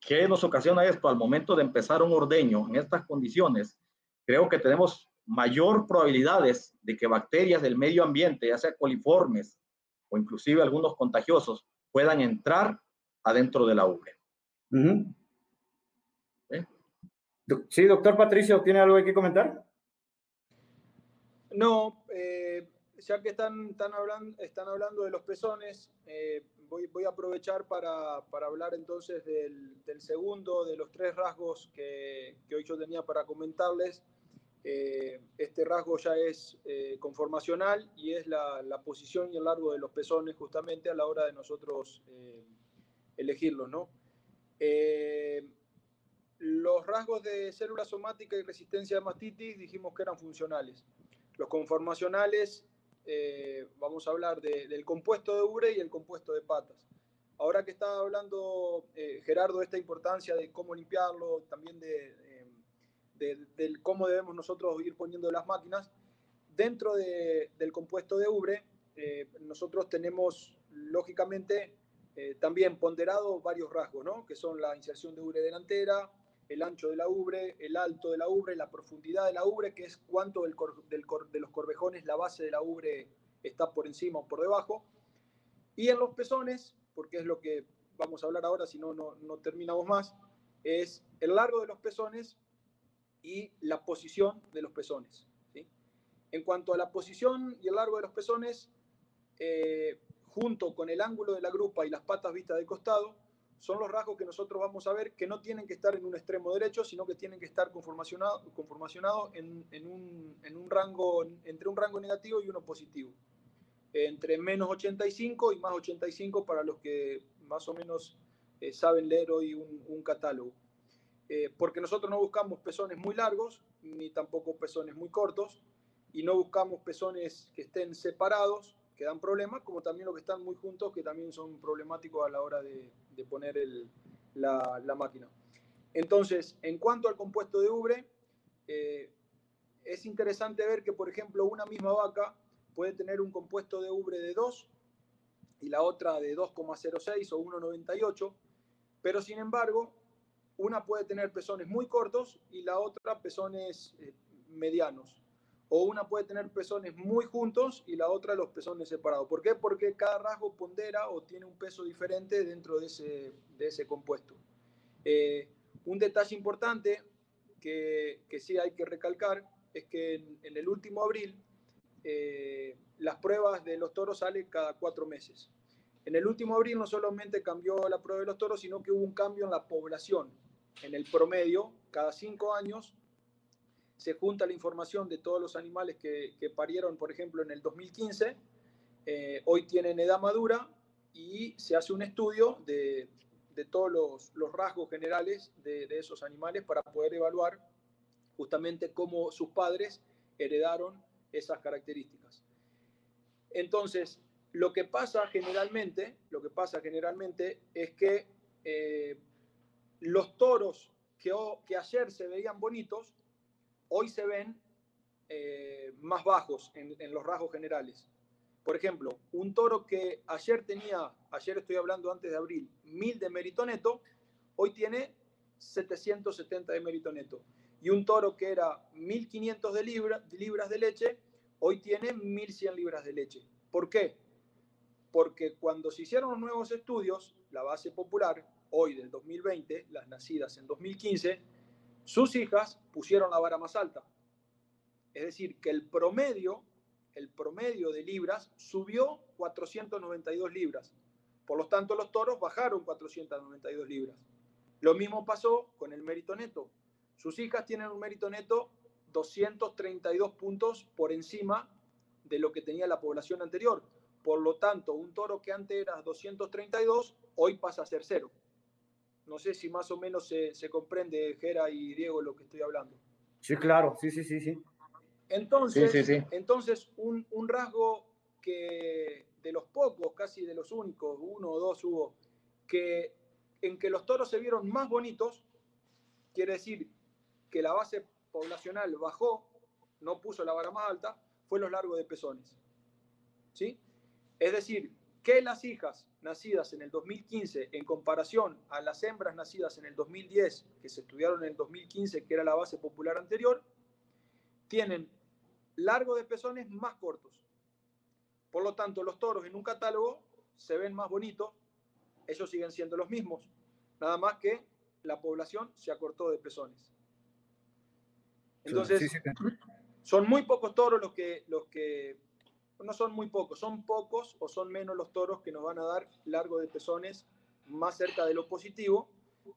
¿Qué nos ocasiona esto? Al momento de empezar un ordeño en estas condiciones, creo que tenemos mayor probabilidades de que bacterias del medio ambiente, ya sea coliformes o inclusive algunos contagiosos, puedan entrar adentro de la ubre. Sí, doctor Patricio, ¿tiene algo que comentar? No, eh, ya que están, están, hablando, están hablando de los pezones, eh, voy, voy, a aprovechar para, para hablar entonces del, del, segundo de los tres rasgos que, que, hoy yo tenía para comentarles. Eh, este rasgo ya es conformacional y es la, posición y el largo de los pezones justamente a la hora de nosotros elegirlos, ¿no? los rasgos de célula somática y resistencia a mastitis dijimos que eran funcionales. Los conformacionales, eh, vamos a hablar del compuesto de ubre y el compuesto de patas. Ahora que está hablando eh, Gerardo de esta importancia de cómo limpiarlo, también de, de, cómo debemos nosotros ir poniendo las máquinas, dentro del compuesto de ubre, eh, nosotros tenemos lógicamente también ponderado varios rasgos, ¿no? que son la inserción de ubre delantera, el ancho de la ubre, el alto de la ubre, la profundidad de la ubre, que es cuánto del de los corvejones la base de la ubre está por encima o por debajo. Y en los pezones, porque es lo que vamos a hablar ahora, si no, no, terminamos más, es el largo de los pezones y la posición de los pezones. En cuanto a la posición y el largo de los pezones, eh, junto con el ángulo de la grupa y las patas vistas de costado, son los rasgos que nosotros vamos a ver que no tienen que estar en un extremo derecho, sino que tienen que estar conformacionados conformacionado en, en, un, en, un, rango, entre un rango negativo y uno positivo. Entre menos 85 y más 85 para los que más o menos eh, saben leer hoy un, un catálogo. Eh, porque nosotros no buscamos pezones muy largos, ni tampoco pezones muy cortos, y no buscamos pezones que estén separados, que dan problemas, como también los que están muy juntos, que también son problemáticos a la hora de, de poner el, la, la, máquina. Entonces, en cuanto al compuesto de ubre, eh, es interesante ver que, por ejemplo, una misma vaca puede tener un compuesto de ubre de 2 y la otra de 2,06 o 1,98, pero sin embargo, una puede tener pezones muy cortos y la otra pezones eh, medianos. O una puede tener pezones muy juntos y la otra los pezones separados. ¿Por qué? Porque cada rasgo pondera o tiene un peso diferente dentro de ese, de ese compuesto. Eh, un detalle importante que, que, sí hay que recalcar es que en, el último abril eh, las pruebas de los toros salen cada cuatro meses. En el último abril no solamente cambió la prueba de los toros, sino que hubo un cambio en la población. En el promedio, cada cinco años, se junta la información de todos los animales que, parieron, por ejemplo, en el 2015. Eh, hoy tienen edad madura y se hace un estudio de, todos los, rasgos generales de, esos animales para poder evaluar justamente cómo sus padres heredaron esas características. Entonces, lo que pasa generalmente, lo que pasa generalmente es que eh, los toros que, ayer se veían bonitos, hoy se ven eh, más bajos en, los rasgos generales. Por ejemplo, un toro que ayer tenía, ayer estoy hablando antes de abril, 1000 de mérito neto, hoy tiene 770 de mérito neto. Y un toro que era 1500 de libras de leche, hoy tiene 1100 libras de leche. ¿Por qué? porque cuando se hicieron los nuevos estudios, la base popular, hoy del 2020, las nacidas en 2015, sus hijas pusieron la vara más alta. Es decir, que el promedio, el promedio de libras subió 492 libras. Por lo tanto, los toros bajaron 492 libras. Lo mismo pasó con el mérito neto. Sus hijas tienen un mérito neto 232 puntos por encima de lo que tenía la población anterior. Por lo tanto, un toro que antes era 232, hoy pasa a ser cero. No sé si más o menos se, se comprende, Gera y Diego, lo que estoy hablando. Sí, claro, sí, sí, sí, sí. Entonces, entonces un, un, rasgo que de los pocos, casi de los únicos, uno o dos hubo, que en que los toros se vieron más bonitos, quiere decir que la base poblacional bajó, no puso la vara más alta, fue los largos de pezones. ¿Sí? Es decir, que las hijas nacidas en el 2015 en comparación a las hembras nacidas en el 2010, que se estudiaron en el 2015, que era la base popular anterior, tienen largo de pezones más cortos. Por lo tanto, los toros en un catálogo se ven más bonitos, ellos siguen siendo los mismos, nada más que la población se acortó de pezones. Entonces, son muy pocos toros los que, los que no son muy pocos, son pocos o son menos los toros que nos van a dar largo de pezones más cerca de lo positivo,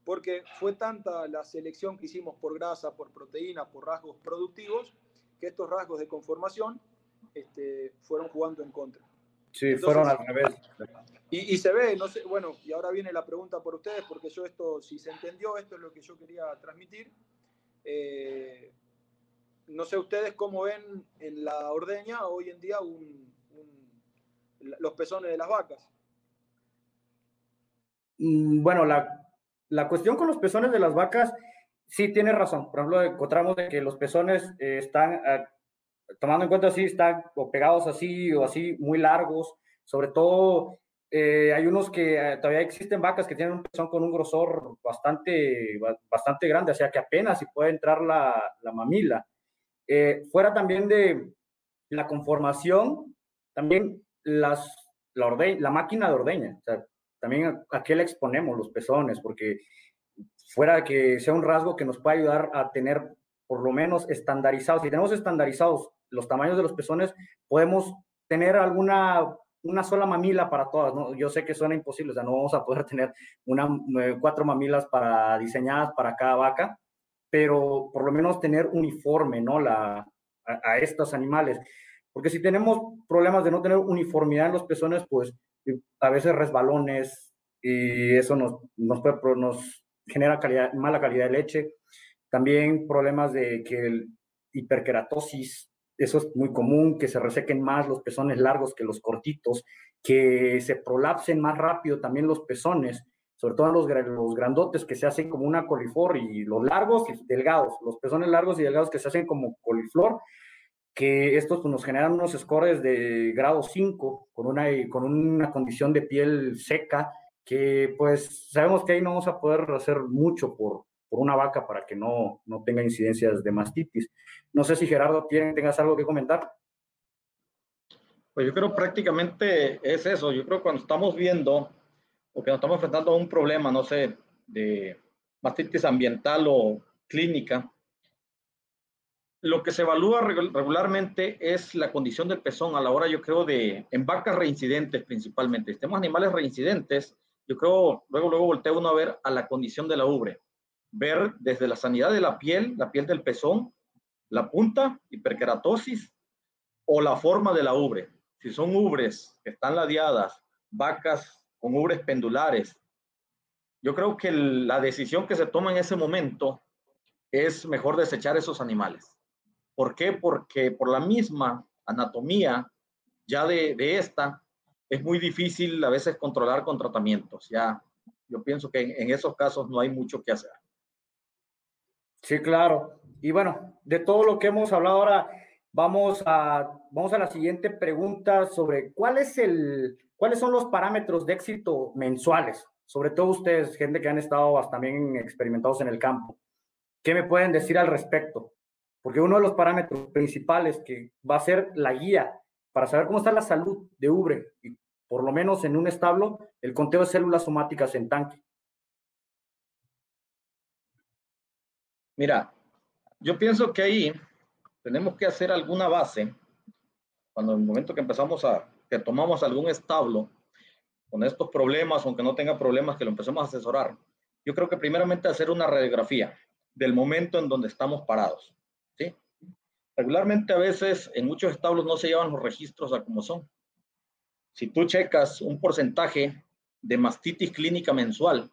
porque fue tanta la selección que hicimos por grasa, por proteína, por rasgos productivos, que estos rasgos de conformación este, fueron jugando en contra. Sí, fueron al revés. Y, se ve, no sé, bueno, y ahora viene la pregunta por ustedes, porque yo esto, si se entendió, esto es lo que yo quería transmitir. Eh, no sé ustedes cómo ven en la ordeña hoy en día los pezones de las vacas. Mm, bueno, la, cuestión con los pezones de las vacas, sí tiene razón. Por ejemplo, encontramos que los pezones eh, están, ah, tomando en cuenta así, están o pegados así o así muy largos. Sobre todo, eh, hay unos que eh, todavía existen vacas que tienen un pezón con un grosor bastante, bastante grande, o sea que apenas si puede entrar la, la mamila. Eh, fuera también de la conformación, también las, la, la máquina de ordeña, o sea, también a, qué le exponemos los pezones, porque fuera que sea un rasgo que nos pueda ayudar a tener por lo menos estandarizados, si tenemos estandarizados los tamaños de los pezones, podemos tener alguna una sola mamila para todas, ¿no? Yo sé que suena imposible, o sea, no vamos a poder tener una, cuatro mamilas para, diseñadas para cada vaca, pero por lo menos tener uniforme, ¿no? La, a, estos animales. Porque si tenemos problemas de no tener uniformidad en los pezones, pues eh, a veces resbalones y eso nos, nos, genera mala calidad de leche. También problemas de que el hiperkeratosis, eso es muy común, que se resequen más los pezones largos que los cortitos, que se prolapsen más rápido también los pezones sobre todo los, los grandotes que se hacen como una coliflor y los largos y delgados, los pezones largos y delgados que se hacen como coliflor, que estos pues, nos generan unos scores de grado 5 con una, con una condición de piel seca que pues sabemos que ahí no vamos a poder hacer mucho por, por una vaca para que no, no tenga incidencias de mastitis. No sé si Gerardo tiene, tengas algo que comentar. Pues yo creo prácticamente es eso. Yo creo que cuando estamos viendo o que nos estamos enfrentando a un problema, no sé, de mastitis ambiental o clínica, lo que se evalúa regularmente es la condición del pezón a la hora, yo creo, de en vacas reincidentes principalmente. Si tenemos animales reincidentes, yo creo, luego, luego voltea uno a ver a la condición de la ubre. Ver desde la sanidad de la piel, la piel del pezón, la punta, hiperkeratosis, o la forma de la ubre. Si son ubres que están ladeadas, vacas con ubres pendulares, yo creo que la decisión que se toma en ese momento es mejor desechar esos animales. ¿Por qué? Porque por la misma anatomía ya de, esta, es muy difícil a veces controlar con tratamientos. Ya, yo pienso que en, esos casos no hay mucho que hacer. Sí, claro. Y bueno, de todo lo que hemos hablado ahora, vamos a, vamos a la siguiente pregunta sobre cuál es el, cuáles son los parámetros de éxito mensuales, sobre todo ustedes, gente que han estado también experimentados en el campo. ¿Qué me pueden decir al respecto? Porque uno de los parámetros principales que va a ser la guía para saber cómo está la salud de ubre, y por lo menos en un establo, el conteo de células somáticas en tanque. Mira, yo pienso que ahí tenemos que hacer alguna base, cuando en el momento que empezamos a, que tomamos algún establo con estos problemas, aunque no tenga problemas, que lo empecemos a asesorar, yo creo que primeramente hacer una radiografía del momento en donde estamos parados. Regularmente a veces en muchos establos no se llevan los registros a como son. Si tú checas un porcentaje de mastitis clínica mensual,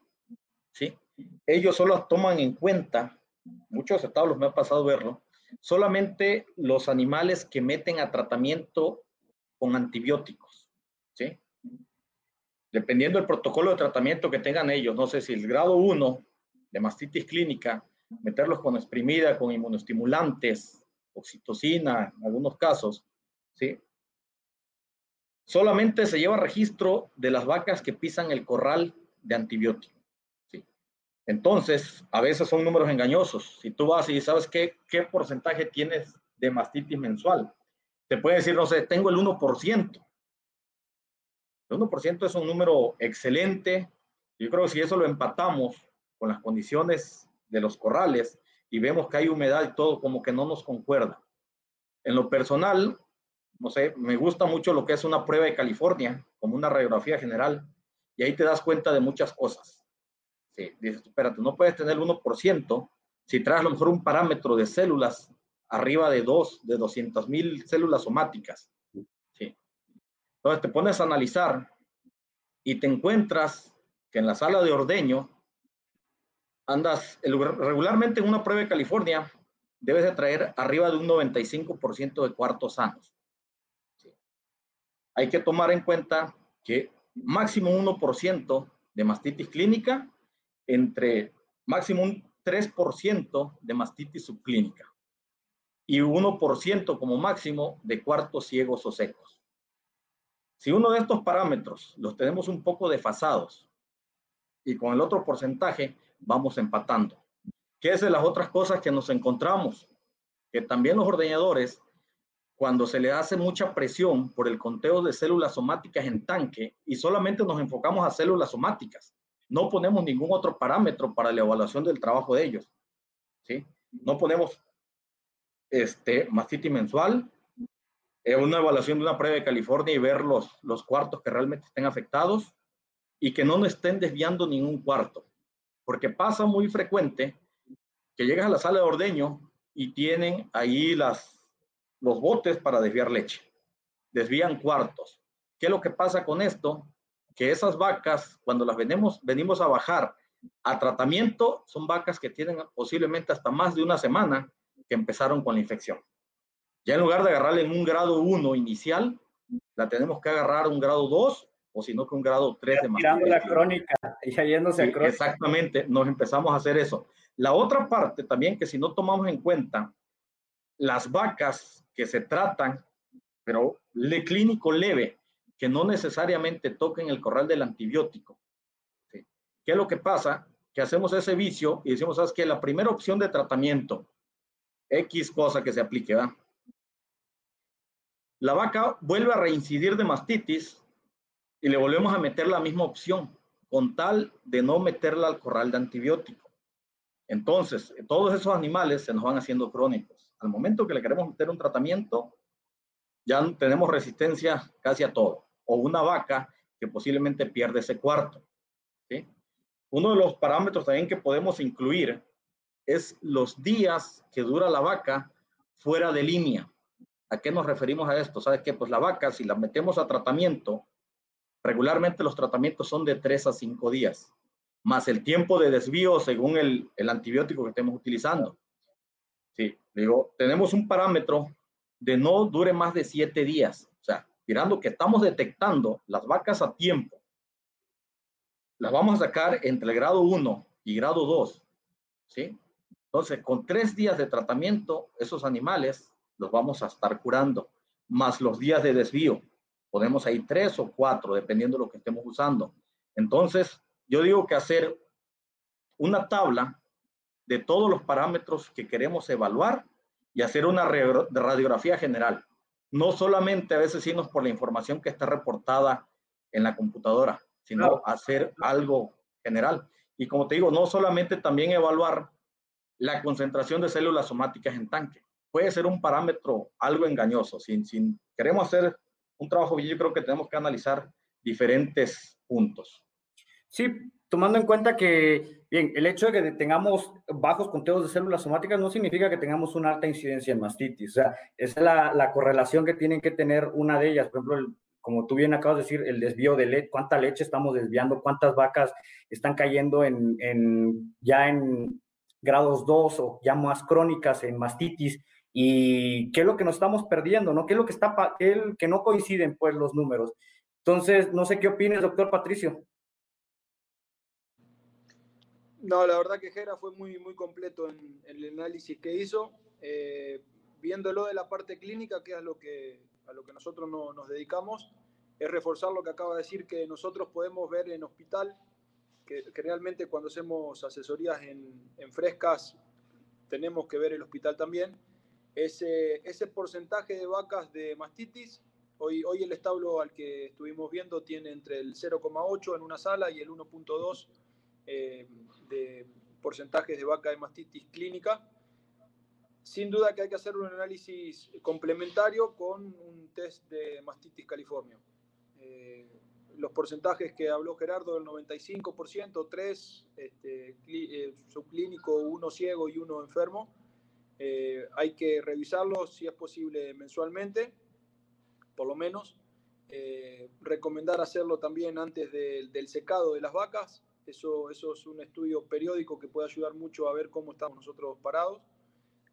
¿sí? ellos solo toman en cuenta, muchos establos me ha pasado verlo, solamente los animales que meten a tratamiento con antibióticos. ¿sí? Dependiendo del protocolo de tratamiento que tengan ellos, no sé si el grado 1 de mastitis clínica, meterlos con exprimida, con inmunoestimulantes, oxitocina en algunos casos, ¿sí? Solamente se lleva registro de las vacas que pisan el corral de antibiótico. Entonces, a veces son números engañosos. Si tú vas y sabes qué, qué porcentaje tienes de mastitis mensual, te puede decir, no sé, tengo el 1%. El 1% es un número excelente. Yo creo que si eso lo empatamos con las condiciones de los corrales, y vemos que hay humedad y todo como que no nos concuerda. En lo personal, no sé, me gusta mucho lo que es una prueba de California, como una radiografía general, y ahí te das cuenta de muchas cosas. Sí, dices, espérate, no puedes tener el 1% si traes a lo mejor un parámetro de células arriba de 2, de 200 mil células somáticas. Sí. Entonces te pones a analizar y te encuentras que en la sala de ordeño andas regularmente en una prueba de California, debes de traer arriba de un 95% de cuartos sanos. Hay que tomar en cuenta que máximo 1% de mastitis clínica entre máximo un 3% de mastitis subclínica y 1% como máximo de cuartos ciegos o secos. Si uno de estos parámetros los tenemos un poco desfasados y con el otro porcentaje, vamos empatando. ¿Qué es de las otras cosas que nos encontramos? Que también los ordeñadores, cuando se le hace mucha presión por el conteo de células somáticas en tanque y solamente nos enfocamos a células somáticas, no ponemos ningún otro parámetro para la evaluación del trabajo de ellos. ¿sí? No ponemos este, mastitis mensual, eh, una evaluación de una prueba de California y ver los, los cuartos que realmente estén afectados y que no nos estén desviando ningún cuarto porque pasa muy frecuente que llegas a la sala de ordeño y tienen ahí las, los botes para desviar leche. Desvían cuartos. ¿Qué es lo que pasa con esto? Que esas vacas, cuando las venimos, venimos a bajar a tratamiento, son vacas que tienen posiblemente hasta más de una semana que empezaron con la infección. Ya en lugar de agarrarle en un grado 1 inicial, la tenemos que agarrar un grado 2 o si no que un grado 3 de Mirando la crónica y yéndose a crónica. Exactamente, nos empezamos a hacer eso. La otra parte también que si no tomamos en cuenta las vacas que se tratan, pero le clínico leve, que no necesariamente toquen el corral del antibiótico, ¿Qué es lo que pasa? Que hacemos ese vicio y decimos, ¿sabes qué? La primera opción de tratamiento, X cosa que se aplique, ¿verdad? La vaca vuelve a reincidir de mastitis y le volvemos a meter la misma opción, con tal de no meterla al corral de antibiótico. Entonces, todos esos animales se nos van haciendo crónicos. Al momento que le queremos meter un tratamiento, ya tenemos resistencia casi a todo. O una vaca que posiblemente pierde ese cuarto. Uno de los parámetros también que podemos incluir es los días que dura la vaca fuera de línea. ¿A qué nos referimos a esto? ¿Sabes qué? Pues la vaca, si la metemos a tratamiento, regularmente los tratamientos son de 3 a 5 días, más el tiempo de desvío según el, el antibiótico que estemos utilizando. Sí, digo, tenemos un parámetro de no dure más de 7 días. O sea, mirando que estamos detectando las vacas a tiempo, las vamos a sacar entre el grado 1 y grado 2. ¿Sí? Entonces, con tres días de tratamiento, esos animales los vamos a estar curando, más los días de desvío. Podemos ir tres o cuatro, dependiendo de lo que estemos usando. Entonces, yo digo que hacer una tabla de todos los parámetros que queremos evaluar y hacer una radiografía general. No solamente a veces irnos por la información que está reportada en la computadora, sino hacer algo general. Y como te digo, no solamente también evaluar la concentración de células somáticas en tanque puede ser un parámetro algo engañoso. Si, queremos hacer un trabajo yo creo que tenemos que analizar diferentes puntos. Sí, tomando en cuenta que, bien, el hecho de que tengamos bajos conteos de células somáticas no significa que tengamos una alta incidencia en mastitis. O sea, esa es la, la correlación que tienen que tener una de ellas. Por ejemplo, como tú bien acabas de decir, el desvío de leche, cuánta leche estamos desviando, cuántas vacas están cayendo en, en ya en grados 2 o ya más crónicas en mastitis y qué es lo que nos estamos perdiendo, ¿no? ¿Qué es lo que está, el, que no coinciden, pues, los números? Entonces, no sé qué opines, doctor Patricio. No, la verdad que Jera fue muy, muy completo en, el análisis que hizo. Eh, viéndolo de la parte clínica, que es lo que, a lo que nosotros no, nos dedicamos, es reforzar lo que acaba de decir, que nosotros podemos ver en hospital, que, realmente cuando hacemos asesorías en, en frescas, tenemos que ver el hospital también ese, ese porcentaje de vacas de mastitis, hoy, hoy el establo al que estuvimos viendo tiene entre el 0,8 en una sala y el 1,2 eh, de porcentajes de vaca de mastitis clínica. Sin duda que hay que hacer un análisis complementario con un test de mastitis california. Eh, los porcentajes que habló Gerardo, del 95%, 3 este, eh, uno ciego y uno enfermo, hay que revisarlo si es posible mensualmente, por lo menos. Recomendar hacerlo también antes del secado de las vacas. Eso, eso es un estudio periódico que puede ayudar mucho a ver cómo estamos nosotros parados.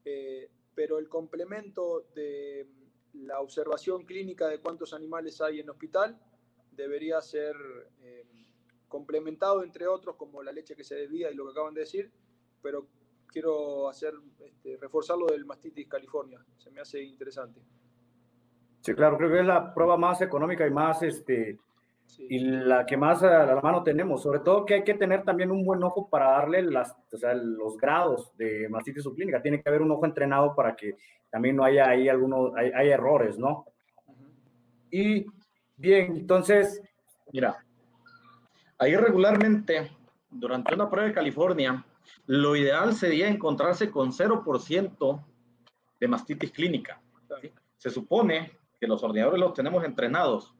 Eh, pero el complemento de la observación clínica de cuántos animales hay en hospital debería ser complementado, entre otros, como la leche que se desvía y lo que acaban de decir, pero quiero hacer, este, reforzar lo del mastitis California. Se me hace interesante. Sí, claro, creo que es la prueba más económica y más, este, y la que más a la mano tenemos. Sobre todo que hay que tener también un buen ojo para darle las, o sea, los grados de mastitis subclínica. Tiene que haber un ojo entrenado para que también no haya ahí algunos, hay, hay errores, ¿no? Y bien, entonces... Mira, ahí regularmente, durante una prueba de California, lo ideal sería encontrarse con 0% de mastitis clínica. Se supone que los ordenadores los tenemos entrenados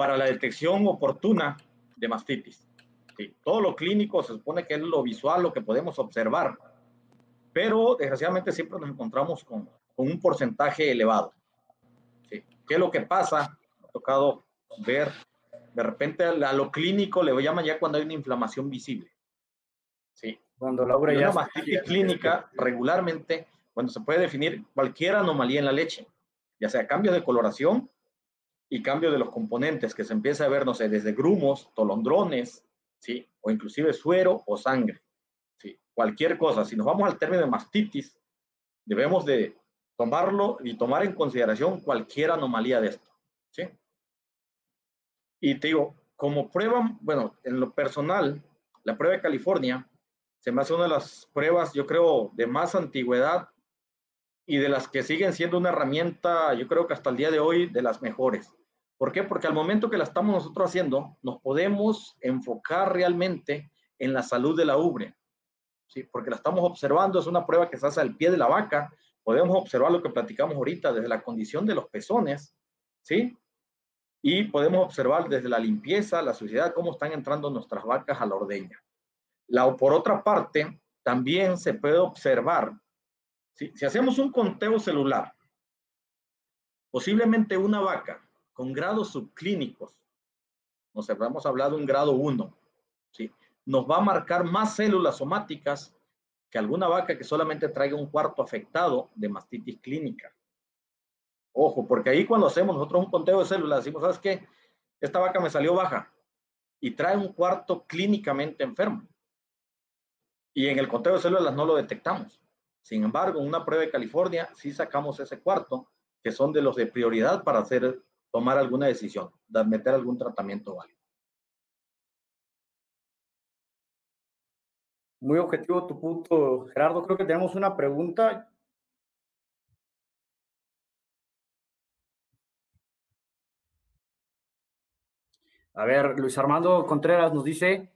para la detección oportuna de mastitis. Todo lo clínico se supone que es lo visual, lo que podemos observar, pero desgraciadamente siempre nos encontramos con, un porcentaje elevado. ¿Qué es lo que pasa? Me ha tocado ver, de repente a lo clínico le llaman ya cuando hay una inflamación visible. ¿sí? Cuando Laura ya... Una mastitis clínica regularmente, cuando se puede definir cualquier anomalía en la leche, ya sea cambio de coloración y cambio de los componentes, que se empieza a ver, no sé, desde grumos, tolondrones, ¿sí? O inclusive suero o sangre, ¿sí? Cualquier cosa. Si nos vamos al término de mastitis, debemos de tomarlo y tomar en consideración cualquier anomalía de esto, ¿sí? Y te digo, como prueba, bueno, en lo personal, la prueba de California se me hace una de las pruebas, yo creo, de más antigüedad y de las que siguen siendo una herramienta, yo creo que hasta el día de hoy, de las mejores. ¿Por qué? Porque al momento que la estamos nosotros haciendo, nos podemos enfocar realmente en la salud de la ubre. ¿sí? Porque la estamos observando, es una prueba que se hace al pie de la vaca. Podemos observar lo que platicamos ahorita desde la condición de los pezones, ¿sí? Y podemos observar desde la limpieza, la suciedad, cómo están entrando nuestras vacas a la ordeña. La, por otra parte, también se puede observar, si hacemos un conteo celular, posiblemente una vaca con grados subclínicos, nos hemos hablado un grado 1, ¿sí? nos va a marcar más células somáticas que alguna vaca que solamente traiga un cuarto afectado de mastitis clínica. Ojo, porque ahí cuando hacemos nosotros un conteo de células, decimos, ¿sabes qué? Esta vaca me salió baja y trae un cuarto clínicamente enfermo. Y en el conteo de células no lo detectamos. Sin embargo, en una prueba de California sí sacamos ese cuarto, que son de los de prioridad para hacer, tomar alguna decisión, de meter algún tratamiento válido. Muy objetivo tu punto, Gerardo. Creo que tenemos una pregunta. A ver, Luis Armando Contreras nos dice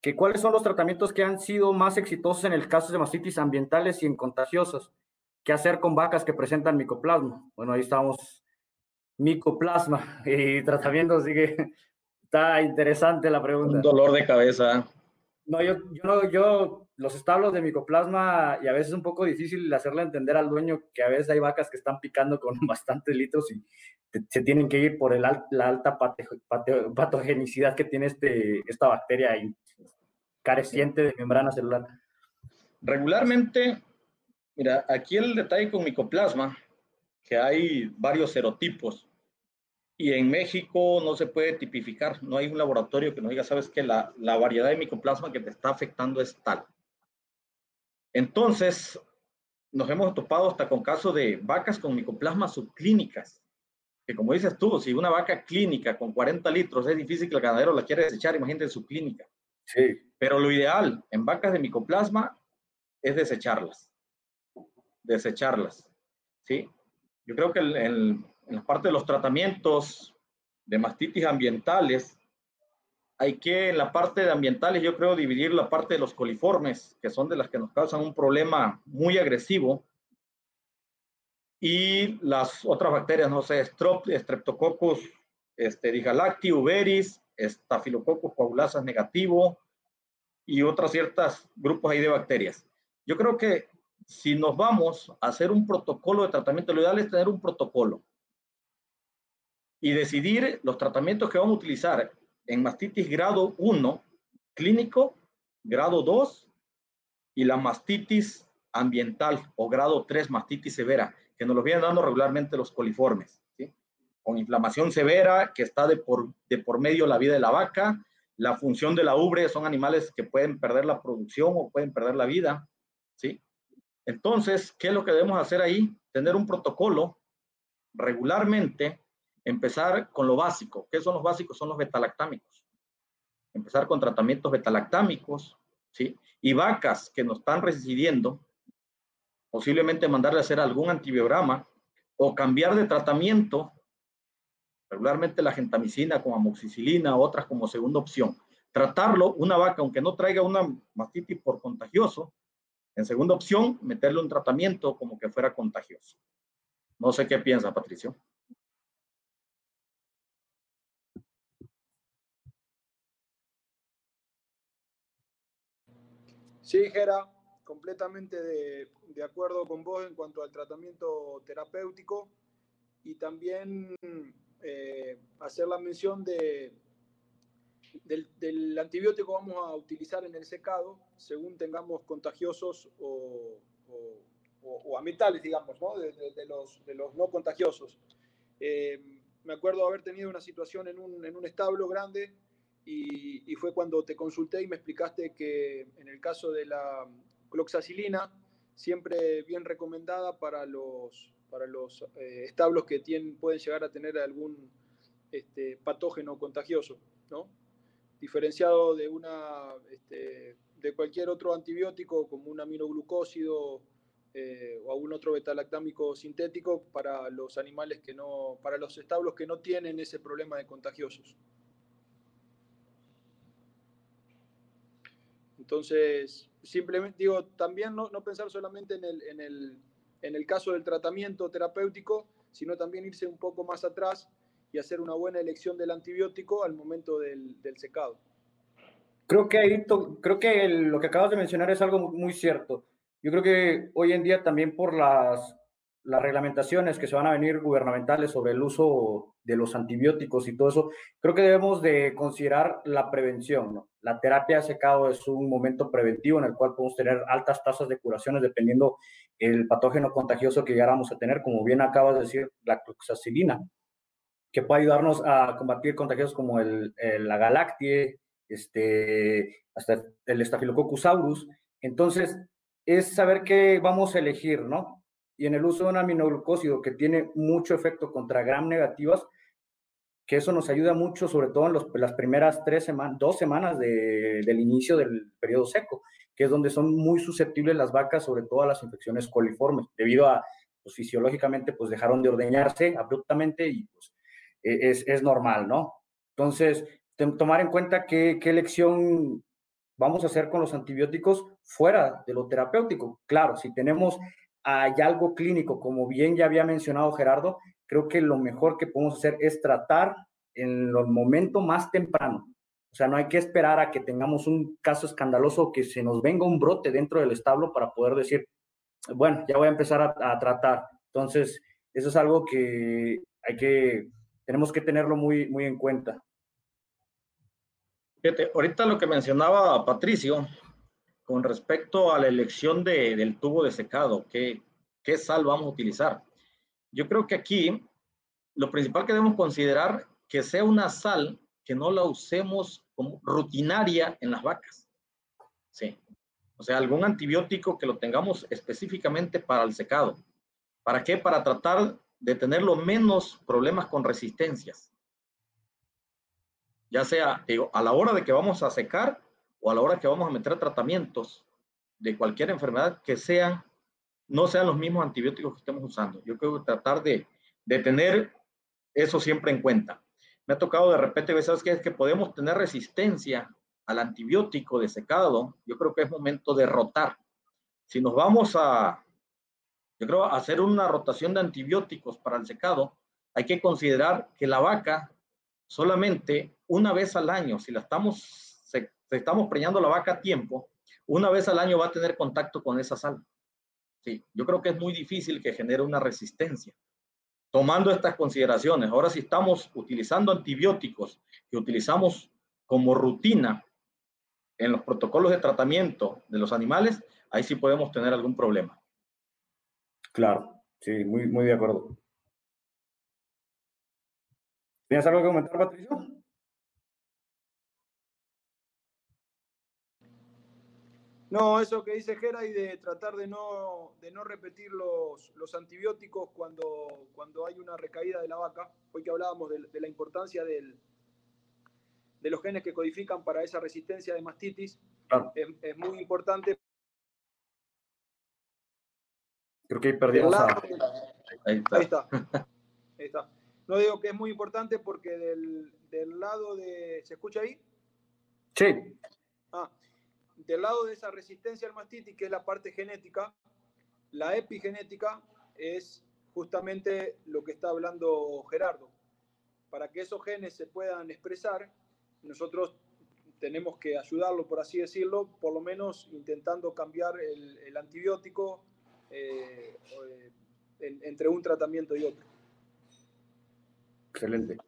que cuáles son los tratamientos que han sido más exitosos en el caso de mastitis ambientales y en contagiosos. ¿Qué hacer con vacas que presentan micoplasma? Bueno, ahí estamos, micoplasma y tratamientos, así que está interesante la pregunta. Un dolor de cabeza. No, yo, yo, yo, los establos de micoplasma, y a veces es un poco difícil hacerle entender al dueño que a veces hay vacas que están picando con bastantes litros y se tienen que ir por el, la alta patogenicidad que tiene este, esta bacteria careciente de membrana celular. Regularmente, mira, aquí el detalle con micoplasma, que hay varios serotipos y en México no se puede tipificar, no hay un laboratorio que nos diga, sabes que la, la variedad de micoplasma que te está afectando es tal. Entonces, nos hemos topado hasta con casos de vacas con micoplasma subclínicas, que como dices tú, si una vaca clínica con 40 litros es difícil que el ganadero la quiera desechar, imagínate su clínica. Sí. Pero lo ideal en vacas de micoplasma es desecharlas. Desecharlas. ¿Sí? Yo creo que el, en la parte de los tratamientos de mastitis ambientales, hay que en la parte de ambientales yo creo dividir la parte de los coliformes, que son de las que nos causan un problema muy agresivo, y las otras bacterias, no sé, Strep, Streptococcus este, digalacti, uveris, Staphylococcus coagulasa negativo y otros ciertos grupos ahí de bacterias. Yo creo que si nos vamos a hacer un protocolo de tratamiento, lo ideal es tener un protocolo y decidir los tratamientos que vamos a utilizar en mastitis grado 1 clínico, grado 2 y la mastitis ambiental o grado 3 mastitis severa, que nos lo vienen dando regularmente los coliformes, con inflamación severa que está de por, de por medio la vida de la vaca, la función de la ubre, son animales que pueden perder la producción o pueden perder la vida, ¿sí? Entonces, ¿qué es lo que debemos hacer ahí? Tener un protocolo regularmente empezar con lo básico. ¿Qué son los básicos? Son los betalactámicos. Empezar con tratamientos betalactámicos, ¿sí? Y vacas que nos están residiendo, posiblemente mandarle a hacer algún antibiograma o cambiar de tratamiento, regularmente la gentamicina con amoxicilina, otras como segunda opción. Tratarlo, una vaca, aunque no traiga una mastitis por contagioso, en segunda opción, meterle un tratamiento como que fuera contagioso. No sé qué piensa, Patricio. Sí, Gera, completamente de, acuerdo con vos en cuanto al tratamiento terapéutico y también eh, hacer la mención de, del, antibiótico que vamos a utilizar en el secado según tengamos contagiosos o, o, ambientales, digamos, ¿no? de, los, de los no contagiosos. Eh, me acuerdo haber tenido una situación en un, en un establo grande y, fue cuando te consulté y me explicaste que en el caso de la cloxacilina, siempre bien recomendada para los, para los eh, establos que tienen, pueden llegar a tener algún este, patógeno contagioso, ¿no? diferenciado de, una, este, de cualquier otro antibiótico como un aminoglucósido eh, o algún otro betalactámico sintético para los animales que no, para los establos que no tienen ese problema de contagiosos. Entonces, simplemente digo, también no, pensar solamente en el, en, el, en el caso del tratamiento terapéutico, sino también irse un poco más atrás y hacer una buena elección del antibiótico al momento del, secado. Creo que, ahí creo que lo que acabas de mencionar es algo muy cierto. Yo creo que hoy en día también por las, las reglamentaciones que se van a venir gubernamentales sobre el uso de los antibióticos y todo eso, creo que debemos de considerar la prevención. La terapia de secado es un momento preventivo en el cual podemos tener altas tasas de curaciones dependiendo el patógeno contagioso que llegáramos a tener, como bien acabas de decir, la cloxacilina que puede ayudarnos a combatir contagios como el, la galactie, este, hasta el Staphylococcus aureus. Entonces, es saber qué vamos a elegir, ¿no? Y en el uso de un aminoglucósido que tiene mucho efecto contra gram negativas, que eso nos ayuda mucho, sobre todo en los, las primeras tres semanas, dos semanas del inicio del periodo seco, que es donde son muy susceptibles las vacas, sobre todo a las infecciones coliformes, debido a, pues fisiológicamente, pues dejaron de ordeñarse abruptamente y pues e, es, normal, ¿no? Entonces, tomar en cuenta qué, qué elección vamos a hacer con los antibióticos fuera de lo terapéutico. Claro, si tenemos hay algo clínico, como bien ya había mencionado Gerardo, creo que lo mejor que podemos hacer es tratar en el momento más temprano. O sea, no hay que esperar a que tengamos un caso escandaloso, que se nos venga un brote dentro del establo para poder decir, bueno, ya voy a empezar a, a tratar. Entonces, eso es algo que hay que tenemos que tenerlo muy, muy en cuenta. Fíjate, ahorita lo que mencionaba Patricio con respecto a la elección de, del tubo de secado, ¿qué, ¿qué sal vamos a utilizar? Yo creo que aquí lo principal que debemos considerar que sea una sal que no la usemos como rutinaria en las vacas. Sí. O sea, algún antibiótico que lo tengamos específicamente para el secado. ¿Para qué? Para tratar de tener los menos problemas con resistencias. Ya sea digo, a la hora de que vamos a secar o a la hora que vamos a meter tratamientos de cualquier enfermedad que sean, no sean los mismos antibióticos que estemos usando. Yo creo que tratar de, de tener eso siempre en cuenta. Me ha tocado de repente, ¿sabes qué? Es que podemos tener resistencia al antibiótico de secado. Yo creo que es momento de rotar. Si nos vamos a, yo creo hacer una rotación de antibióticos para el secado, hay que considerar que la vaca solamente una vez al año, si la estamos, se, estamos preñando la vaca a tiempo, una vez al año va a tener contacto con esa sal. Sí, yo creo que es muy difícil que genere una resistencia. Tomando estas consideraciones, ahora si estamos utilizando antibióticos que utilizamos como rutina en los protocolos de tratamiento de los animales, ahí sí podemos tener algún problema. Claro, sí, muy, muy de acuerdo. ¿Tienes algo que comentar, Patricio? No, eso que dice Gera y de tratar de no, de no repetir los, los antibióticos cuando, cuando hay una recaída de la vaca. Hoy que hablábamos de, la importancia del, de los genes que codifican para esa resistencia de mastitis, es, muy importante Creo que ahí perdimos Ahí está. Ahí está. No digo que es muy importante porque del, del lado de... ¿Se escucha ahí? Sí. Ah, del lado de esa resistencia al mastitis, que es la parte genética, la epigenética es justamente lo que está hablando Gerardo. Para que esos genes se puedan expresar, nosotros tenemos que ayudarlo, por así decirlo, por lo menos intentando cambiar el, antibiótico eh, eh, entre un tratamiento y otro. Excelente.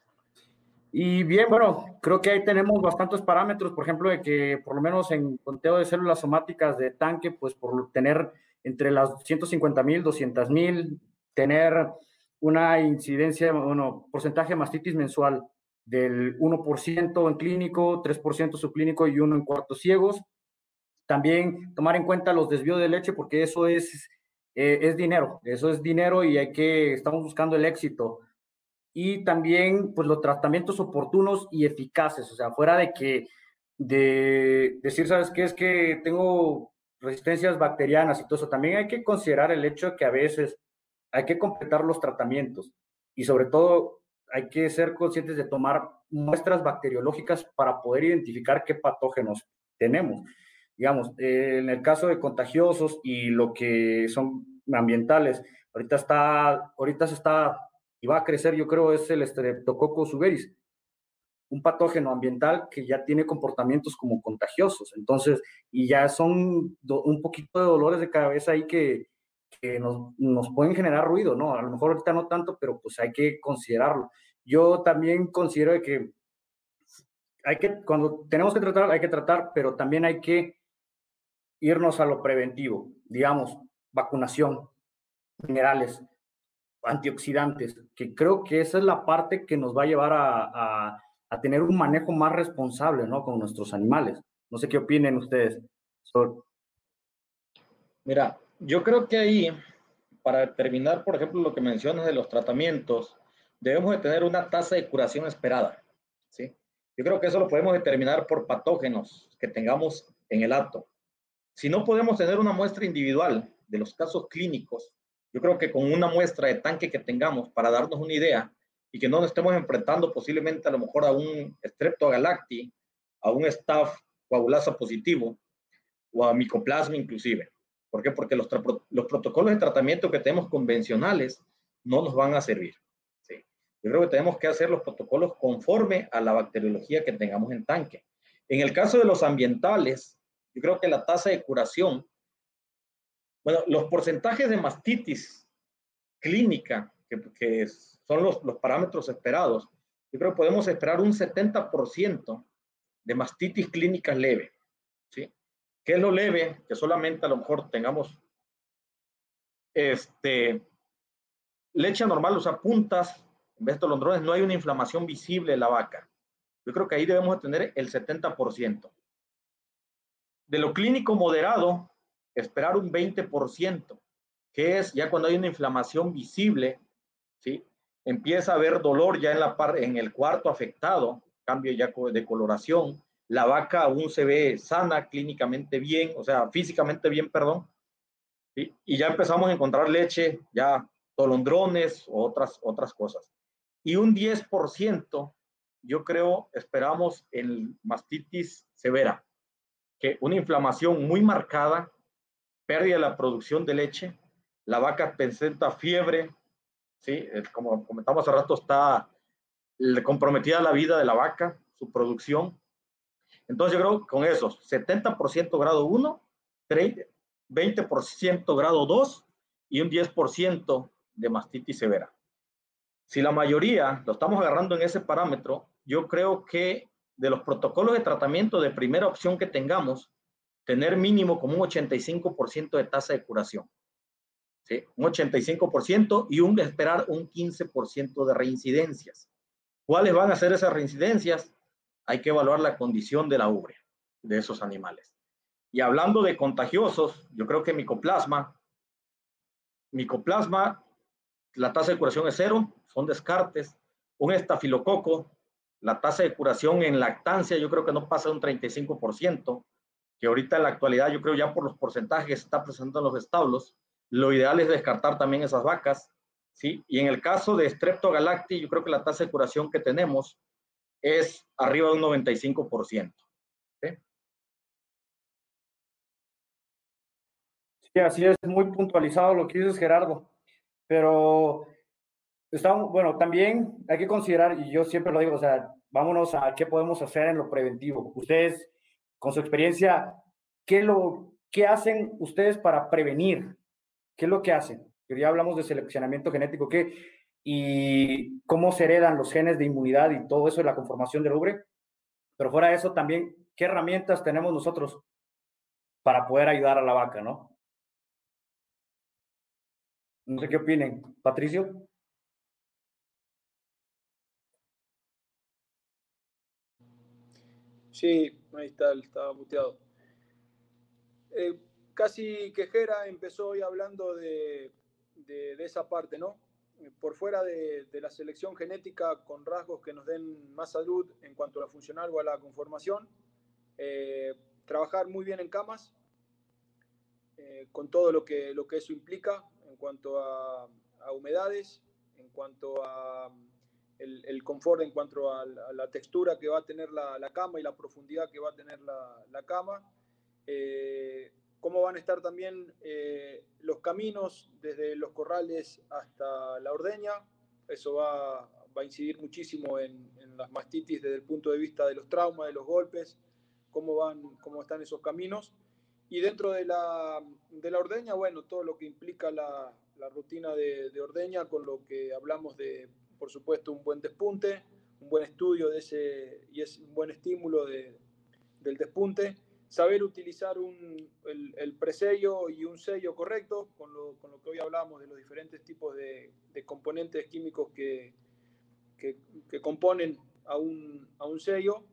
Y bien, bueno, creo que ahí tenemos bastantes parámetros, por ejemplo, de que por lo menos en conteo de células somáticas de tanque, pues por tener entre las 150 mil, 200 mil, tener una incidencia, bueno, porcentaje de mastitis mensual del 1% en clínico, 3% subclínico y 1 en cuartos ciegos. También tomar en cuenta los desvíos de leche, porque eso es eh, es dinero, eso es dinero y hay que, estamos buscando el éxito. Y también, pues los tratamientos oportunos y eficaces, o sea, fuera de que de decir, ¿sabes qué? Es que tengo resistencias bacterianas y todo eso. También hay que considerar el hecho de que a veces hay que completar los tratamientos y sobre todo hay que ser conscientes de tomar muestras bacteriológicas para poder identificar qué patógenos tenemos. Digamos, en el caso de contagiosos y lo que son ambientales, ahorita está, ahorita se está y va a crecer, yo creo, es el Streptococcus suberis, un patógeno ambiental que ya tiene comportamientos como contagiosos. Entonces, y ya son un poquito de dolores de cabeza ahí que, que nos, nos, pueden generar ruido, ¿no? A lo mejor ahorita no tanto, pero pues hay que considerarlo. Yo también considero que hay que, cuando tenemos que tratar, hay que tratar, pero también hay que irnos a lo preventivo, digamos, vacunación, minerales, antioxidantes, que creo que esa es la parte que nos va a llevar a, a, tener un manejo más responsable, ¿no? Con nuestros animales. No sé qué opinen ustedes. Mira, yo creo que ahí, para determinar, por ejemplo, lo que mencionas de los tratamientos, debemos de tener una tasa de curación esperada, ¿sí? Yo creo que eso lo podemos determinar por patógenos que tengamos en el acto. Si no podemos tener una muestra individual de los casos clínicos, yo creo que con una muestra de tanque que tengamos para darnos una idea y que no nos estemos enfrentando posiblemente a lo mejor a un Streptogalacti, a un Staph coagulasa positivo o a Mycoplasma inclusive. ¿Por qué? Porque los, los protocolos de tratamiento que tenemos convencionales no nos van a servir. ¿sí? Yo creo que tenemos que hacer los protocolos conforme a la bacteriología que tengamos en tanque. En el caso de los ambientales, yo creo que la tasa de curación bueno, los porcentajes de mastitis clínica, que, son los, parámetros esperados, yo creo que podemos esperar un 70% de mastitis clínica leve. ¿sí? ¿Qué es lo leve? Que solamente a lo mejor tengamos este, leche normal, o sea, puntas, en vez de tolondrones, no hay una inflamación visible en la vaca. Yo creo que ahí debemos tener el 70%. De lo clínico moderado, esperar un 20%, que es ya cuando hay una inflamación visible, ¿sí? Empieza a haber dolor ya en, la par en el cuarto afectado, cambio ya de coloración, la vaca aún se ve sana, clínicamente bien, o sea, físicamente bien, perdón, ¿sí? y ya empezamos a encontrar leche, ya tolondrones otras, otras cosas. Y un 10%, yo creo, esperamos en mastitis severa, que una inflamación muy marcada pérdida de la producción de leche, la vaca presenta fiebre, ¿sí? como comentamos hace rato, está comprometida la vida de la vaca, su producción. Entonces yo creo que con esos 70% grado 1, 20% grado 2 y un 10% de mastitis severa. Si la mayoría lo estamos agarrando en ese parámetro, yo creo que de los protocolos de tratamiento de primera opción que tengamos, tener mínimo como un 85% de tasa de curación. Un 85% y un esperar un 15% de reincidencias. ¿Cuáles van a ser esas reincidencias? Hay que evaluar la condición de la ubre de esos animales. Y hablando de contagiosos, yo creo que micoplasma, micoplasma, la tasa de curación es cero, son descartes. Un estafilococo, la tasa de curación en lactancia yo creo que no pasa de un 35% que ahorita en la actualidad yo creo ya por los porcentajes que se está presentando en los establos, lo ideal es descartar también esas vacas, ¿sí? Y en el caso de Streptogalacti, yo creo que la tasa de curación que tenemos es arriba de un 95%. ¿sí? sí, así es, muy puntualizado lo que dices, Gerardo. Pero estamos, bueno, también hay que considerar, y yo siempre lo digo, o sea, vámonos a qué podemos hacer en lo preventivo. Ustedes con su experiencia, ¿qué, lo, ¿qué hacen ustedes para prevenir? ¿Qué es lo que hacen? Ya hablamos de seleccionamiento genético, ¿qué? Y cómo se heredan los genes de inmunidad y todo eso la conformación del ubre. Pero fuera de eso, también, ¿qué herramientas tenemos nosotros para poder ayudar a la vaca, no? No sé qué opinen. Patricio. Sí, ahí está, estaba muteado. Eh, casi quejera empezó hoy hablando de, esa parte, ¿no? Por fuera de, la selección genética con rasgos que nos den más salud en cuanto a la funcional o a la conformación, Eh, trabajar muy bien en camas, eh, con todo lo que, lo que eso implica en cuanto a, humedades, en cuanto a el, confort, en cuanto a la, textura que va a tener la, cama y la profundidad que va a tener la, cama. Eh, cómo van a estar también eh, los caminos desde los corrales hasta la ordeña. Eso va, va a incidir muchísimo en, en, las mastitis desde el punto de vista de los traumas, de los golpes, cómo, van, cómo están esos caminos. Y dentro de la, de la ordeña, bueno, todo lo que implica la, la rutina de, de, ordeña, con lo que hablamos de, por supuesto, un buen despunte, un buen estudio de ese, y es un buen estímulo de, del despunte, saber utilizar un, el, el, presello y un sello correcto, con lo, con lo, que hoy hablamos de los diferentes tipos de, de componentes químicos que, que, que, componen a un, a un sello,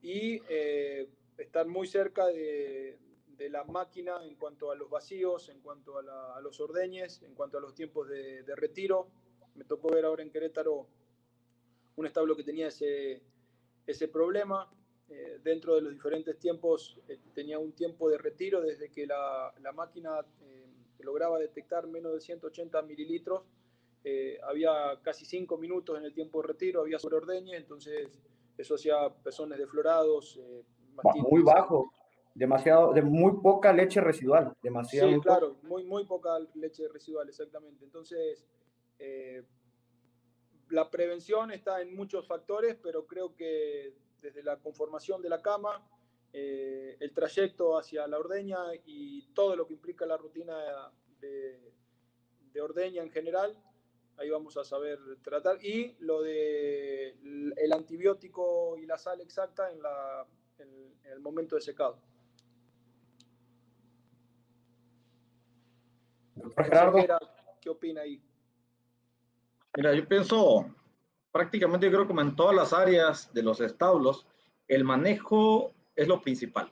y eh, estar muy cerca de, de la máquina en cuanto a los vacíos, en cuanto a, los ordeñes, en cuanto a los tiempos de, retiro. Me tocó ver ahora en Querétaro un establo que tenía ese, ese problema. Eh, dentro de los diferentes tiempos eh, tenía un tiempo de retiro desde que la, la máquina eh, lograba detectar menos de 180 mililitros. había casi 5 minutos en el tiempo de retiro, había sobre ordeñe, entonces eso hacía pezones deflorados. muy bajo demasiado, de muy poca leche residual, demasiado. Sí, claro, muy, muy poca leche residual, exactamente. Entonces, eh, la prevención está en muchos factores, pero creo que desde la conformación de la cama, eh, el trayecto hacia la ordeña y todo lo que implica la rutina de, de ordeña en general, ahí vamos a saber tratar. Y lo de el antibiótico y la sal exacta en, la, en el momento de secado. ¿qué opina ahí? Mira, yo pienso, prácticamente yo creo como en todas las áreas de los establos, el manejo es lo principal.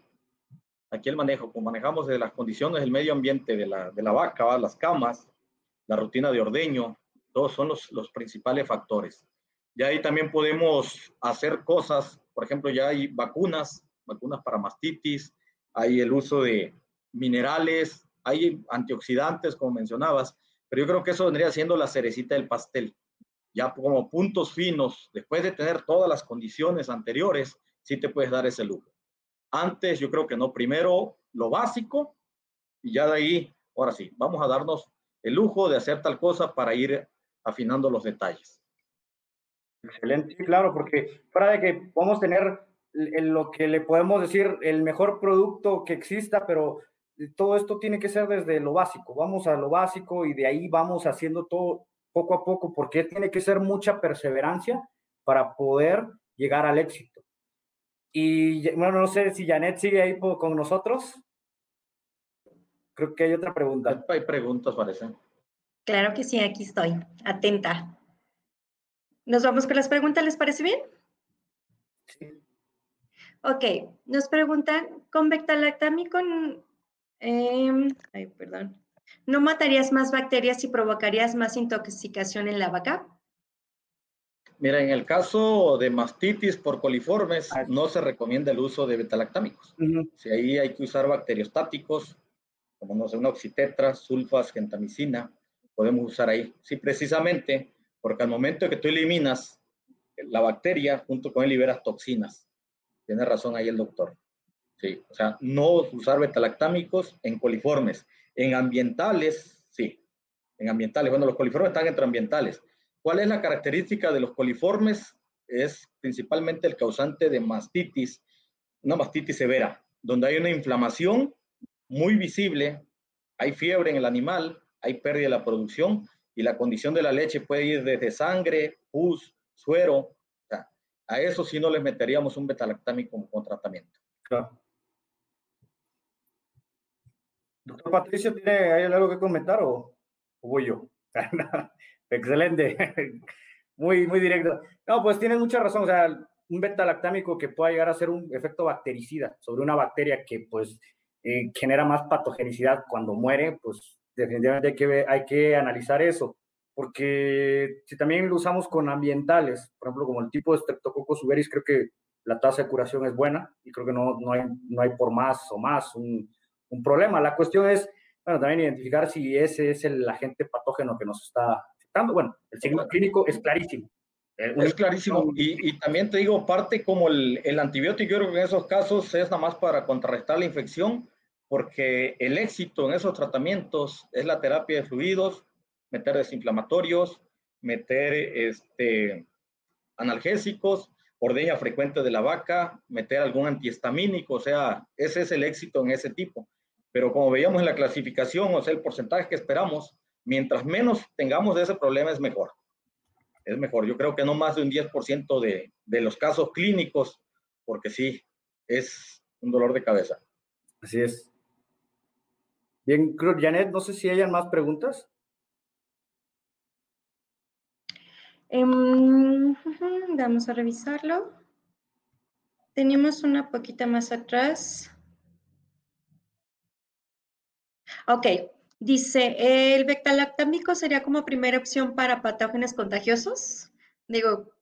Aquí el manejo, como manejamos de las condiciones del medio ambiente de la, de la vaca, las camas, la rutina de ordeño, todos son los, los principales factores. Ya ahí también podemos hacer cosas, por ejemplo, ya hay vacunas, vacunas para mastitis, hay el uso de minerales, hay antioxidantes, como mencionabas, pero yo creo que eso vendría siendo la cerecita del pastel. Ya como puntos finos, después de tener todas las condiciones anteriores, sí te puedes dar ese lujo. Antes yo creo que no, primero lo básico y ya de ahí, ahora sí, vamos a darnos el lujo de hacer tal cosa para ir afinando los detalles. Excelente, claro, porque para de que podemos tener lo que le podemos decir el mejor producto que exista, pero todo esto tiene que ser desde lo básico. Vamos a lo básico y de ahí vamos haciendo todo poco a poco, porque tiene que ser mucha perseverancia para poder llegar al éxito. Y bueno, no sé si Janet sigue ahí con nosotros. Creo que hay otra pregunta. Hay preguntas, parece. Claro que sí, aquí estoy, atenta. ¿Nos vamos con las preguntas? ¿Les parece bien? Sí. Ok, nos preguntan, ¿con Bectalactam y con Em, ay, perdón. ¿No matarías más bacterias y provocarías más intoxicación en la vaca? Mira, en el caso de mastitis por coliformes, ah. no se recomienda el uso de betalactámicos. Si ahí hay que usar bacteriostáticos, como no sé, una oxitetra, sulfas, gentamicina, podemos usar ahí. Sí, precisamente, porque al momento que tú eliminas la bacteria, junto con él liberas toxinas. Tiene razón ahí el doctor. Sí, o sea, no usar betalactámicos en coliformes. En ambientales, sí. En ambientales, bueno, los coliformes están entre ambientales. ¿Cuál es la característica de los coliformes? Es principalmente el causante de mastitis, una mastitis severa, donde hay una inflamación muy visible, hay fiebre en el animal, hay pérdida de la producción y la condición de la leche puede ir desde sangre, pus, suero. O sea, a eso sí no les meteríamos un betalactámico como tratamiento. Claro. Doctor Patricio, ¿tiene algo que comentar o, voy yo? Excelente. muy, muy directo. No, pues tiene mucha razón. O sea, un beta-lactámico que pueda llegar a ser un efecto bactericida sobre una bacteria que pues eh, genera más patogenicidad cuando muere, pues definitivamente hay que, hay que analizar eso. Porque si también lo usamos con ambientales, por ejemplo, como el tipo de Streptococcus suberis, creo que la tasa de curación es buena y creo que no, no, hay, no hay por más o más un, un problema. La cuestión es, bueno, también identificar si ese es el agente patógeno que nos está afectando. Bueno, el signo clínico es clarísimo. Es clarísimo. Y, y, también te digo, parte como el, el antibiótico, yo creo que en esos casos es nada más para contrarrestar la infección, porque el éxito en esos tratamientos es la terapia de fluidos, meter desinflamatorios, meter este, analgésicos, ordeña frecuente de la vaca, meter algún antihistamínico, o sea, ese es el éxito en ese tipo. Pero como veíamos en la clasificación, o sea, el porcentaje que esperamos, mientras menos tengamos de ese problema es mejor. Es mejor. Yo creo que no más de un 10% de, de los casos clínicos, porque sí, es un dolor de cabeza. Así es. Bien, Janet, no sé si hayan más preguntas. Um, vamos a revisarlo. Tenemos una poquita más atrás. Ok, dice, ¿el bectalactámico sería como primera opción para patógenos contagiosos? Digo,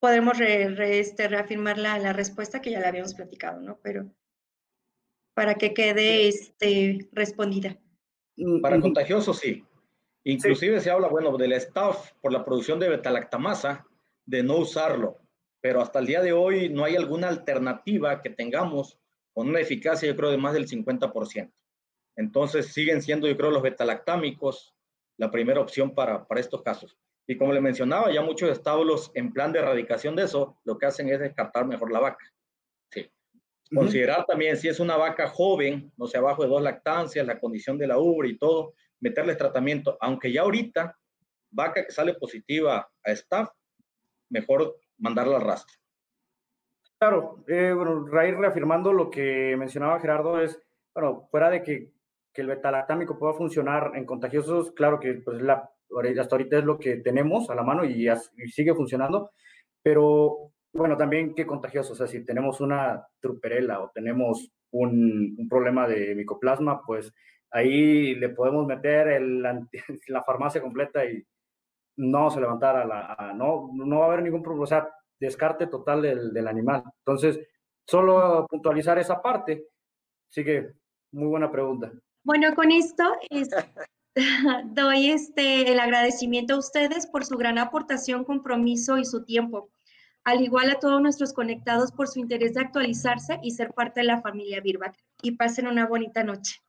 podemos este, reafirmar la, la, respuesta que ya la habíamos platicado, ¿no? Pero para que quede este, respondida. Para contagiosos, sí. Inclusive se habla, bueno, del staff por la producción de betalactamasa, de no usarlo, pero hasta el día de hoy no hay alguna alternativa que tengamos con una eficacia, yo creo, de más del 50%. Entonces siguen siendo, yo creo, los betalactámicos la primera opción para, para estos casos. Y como le mencionaba, ya muchos establos en plan de erradicación de eso, lo que hacen es descartar mejor la vaca. Sí. Considerar también si es una vaca joven, no sé, abajo de dos lactancias, la condición de la ubre y todo, meterles tratamiento, aunque ya ahorita, vaca que sale positiva a staff, mejor mandarla al rastro. Claro, eh, bueno, reafirmando lo que mencionaba Gerardo es, bueno, fuera de que, que el betalactámico pueda funcionar en contagiosos, claro que pues, la, hasta ahorita es lo que tenemos a la mano y, y sigue funcionando, pero bueno, también qué contagioso, o sea, si tenemos una truperela o tenemos un, un problema de micoplasma, pues ahí le podemos meter el, la farmacia completa y no se levantara, la, no, no va a haber ningún problema, o sea, descarte total del, del animal. Entonces, solo puntualizar esa parte. Así que, muy buena pregunta. Bueno, con esto es, doy este, el agradecimiento a ustedes por su gran aportación, compromiso y su tiempo, al igual a todos nuestros conectados por su interés de actualizarse y ser parte de la familia Birbac. Y pasen una bonita noche.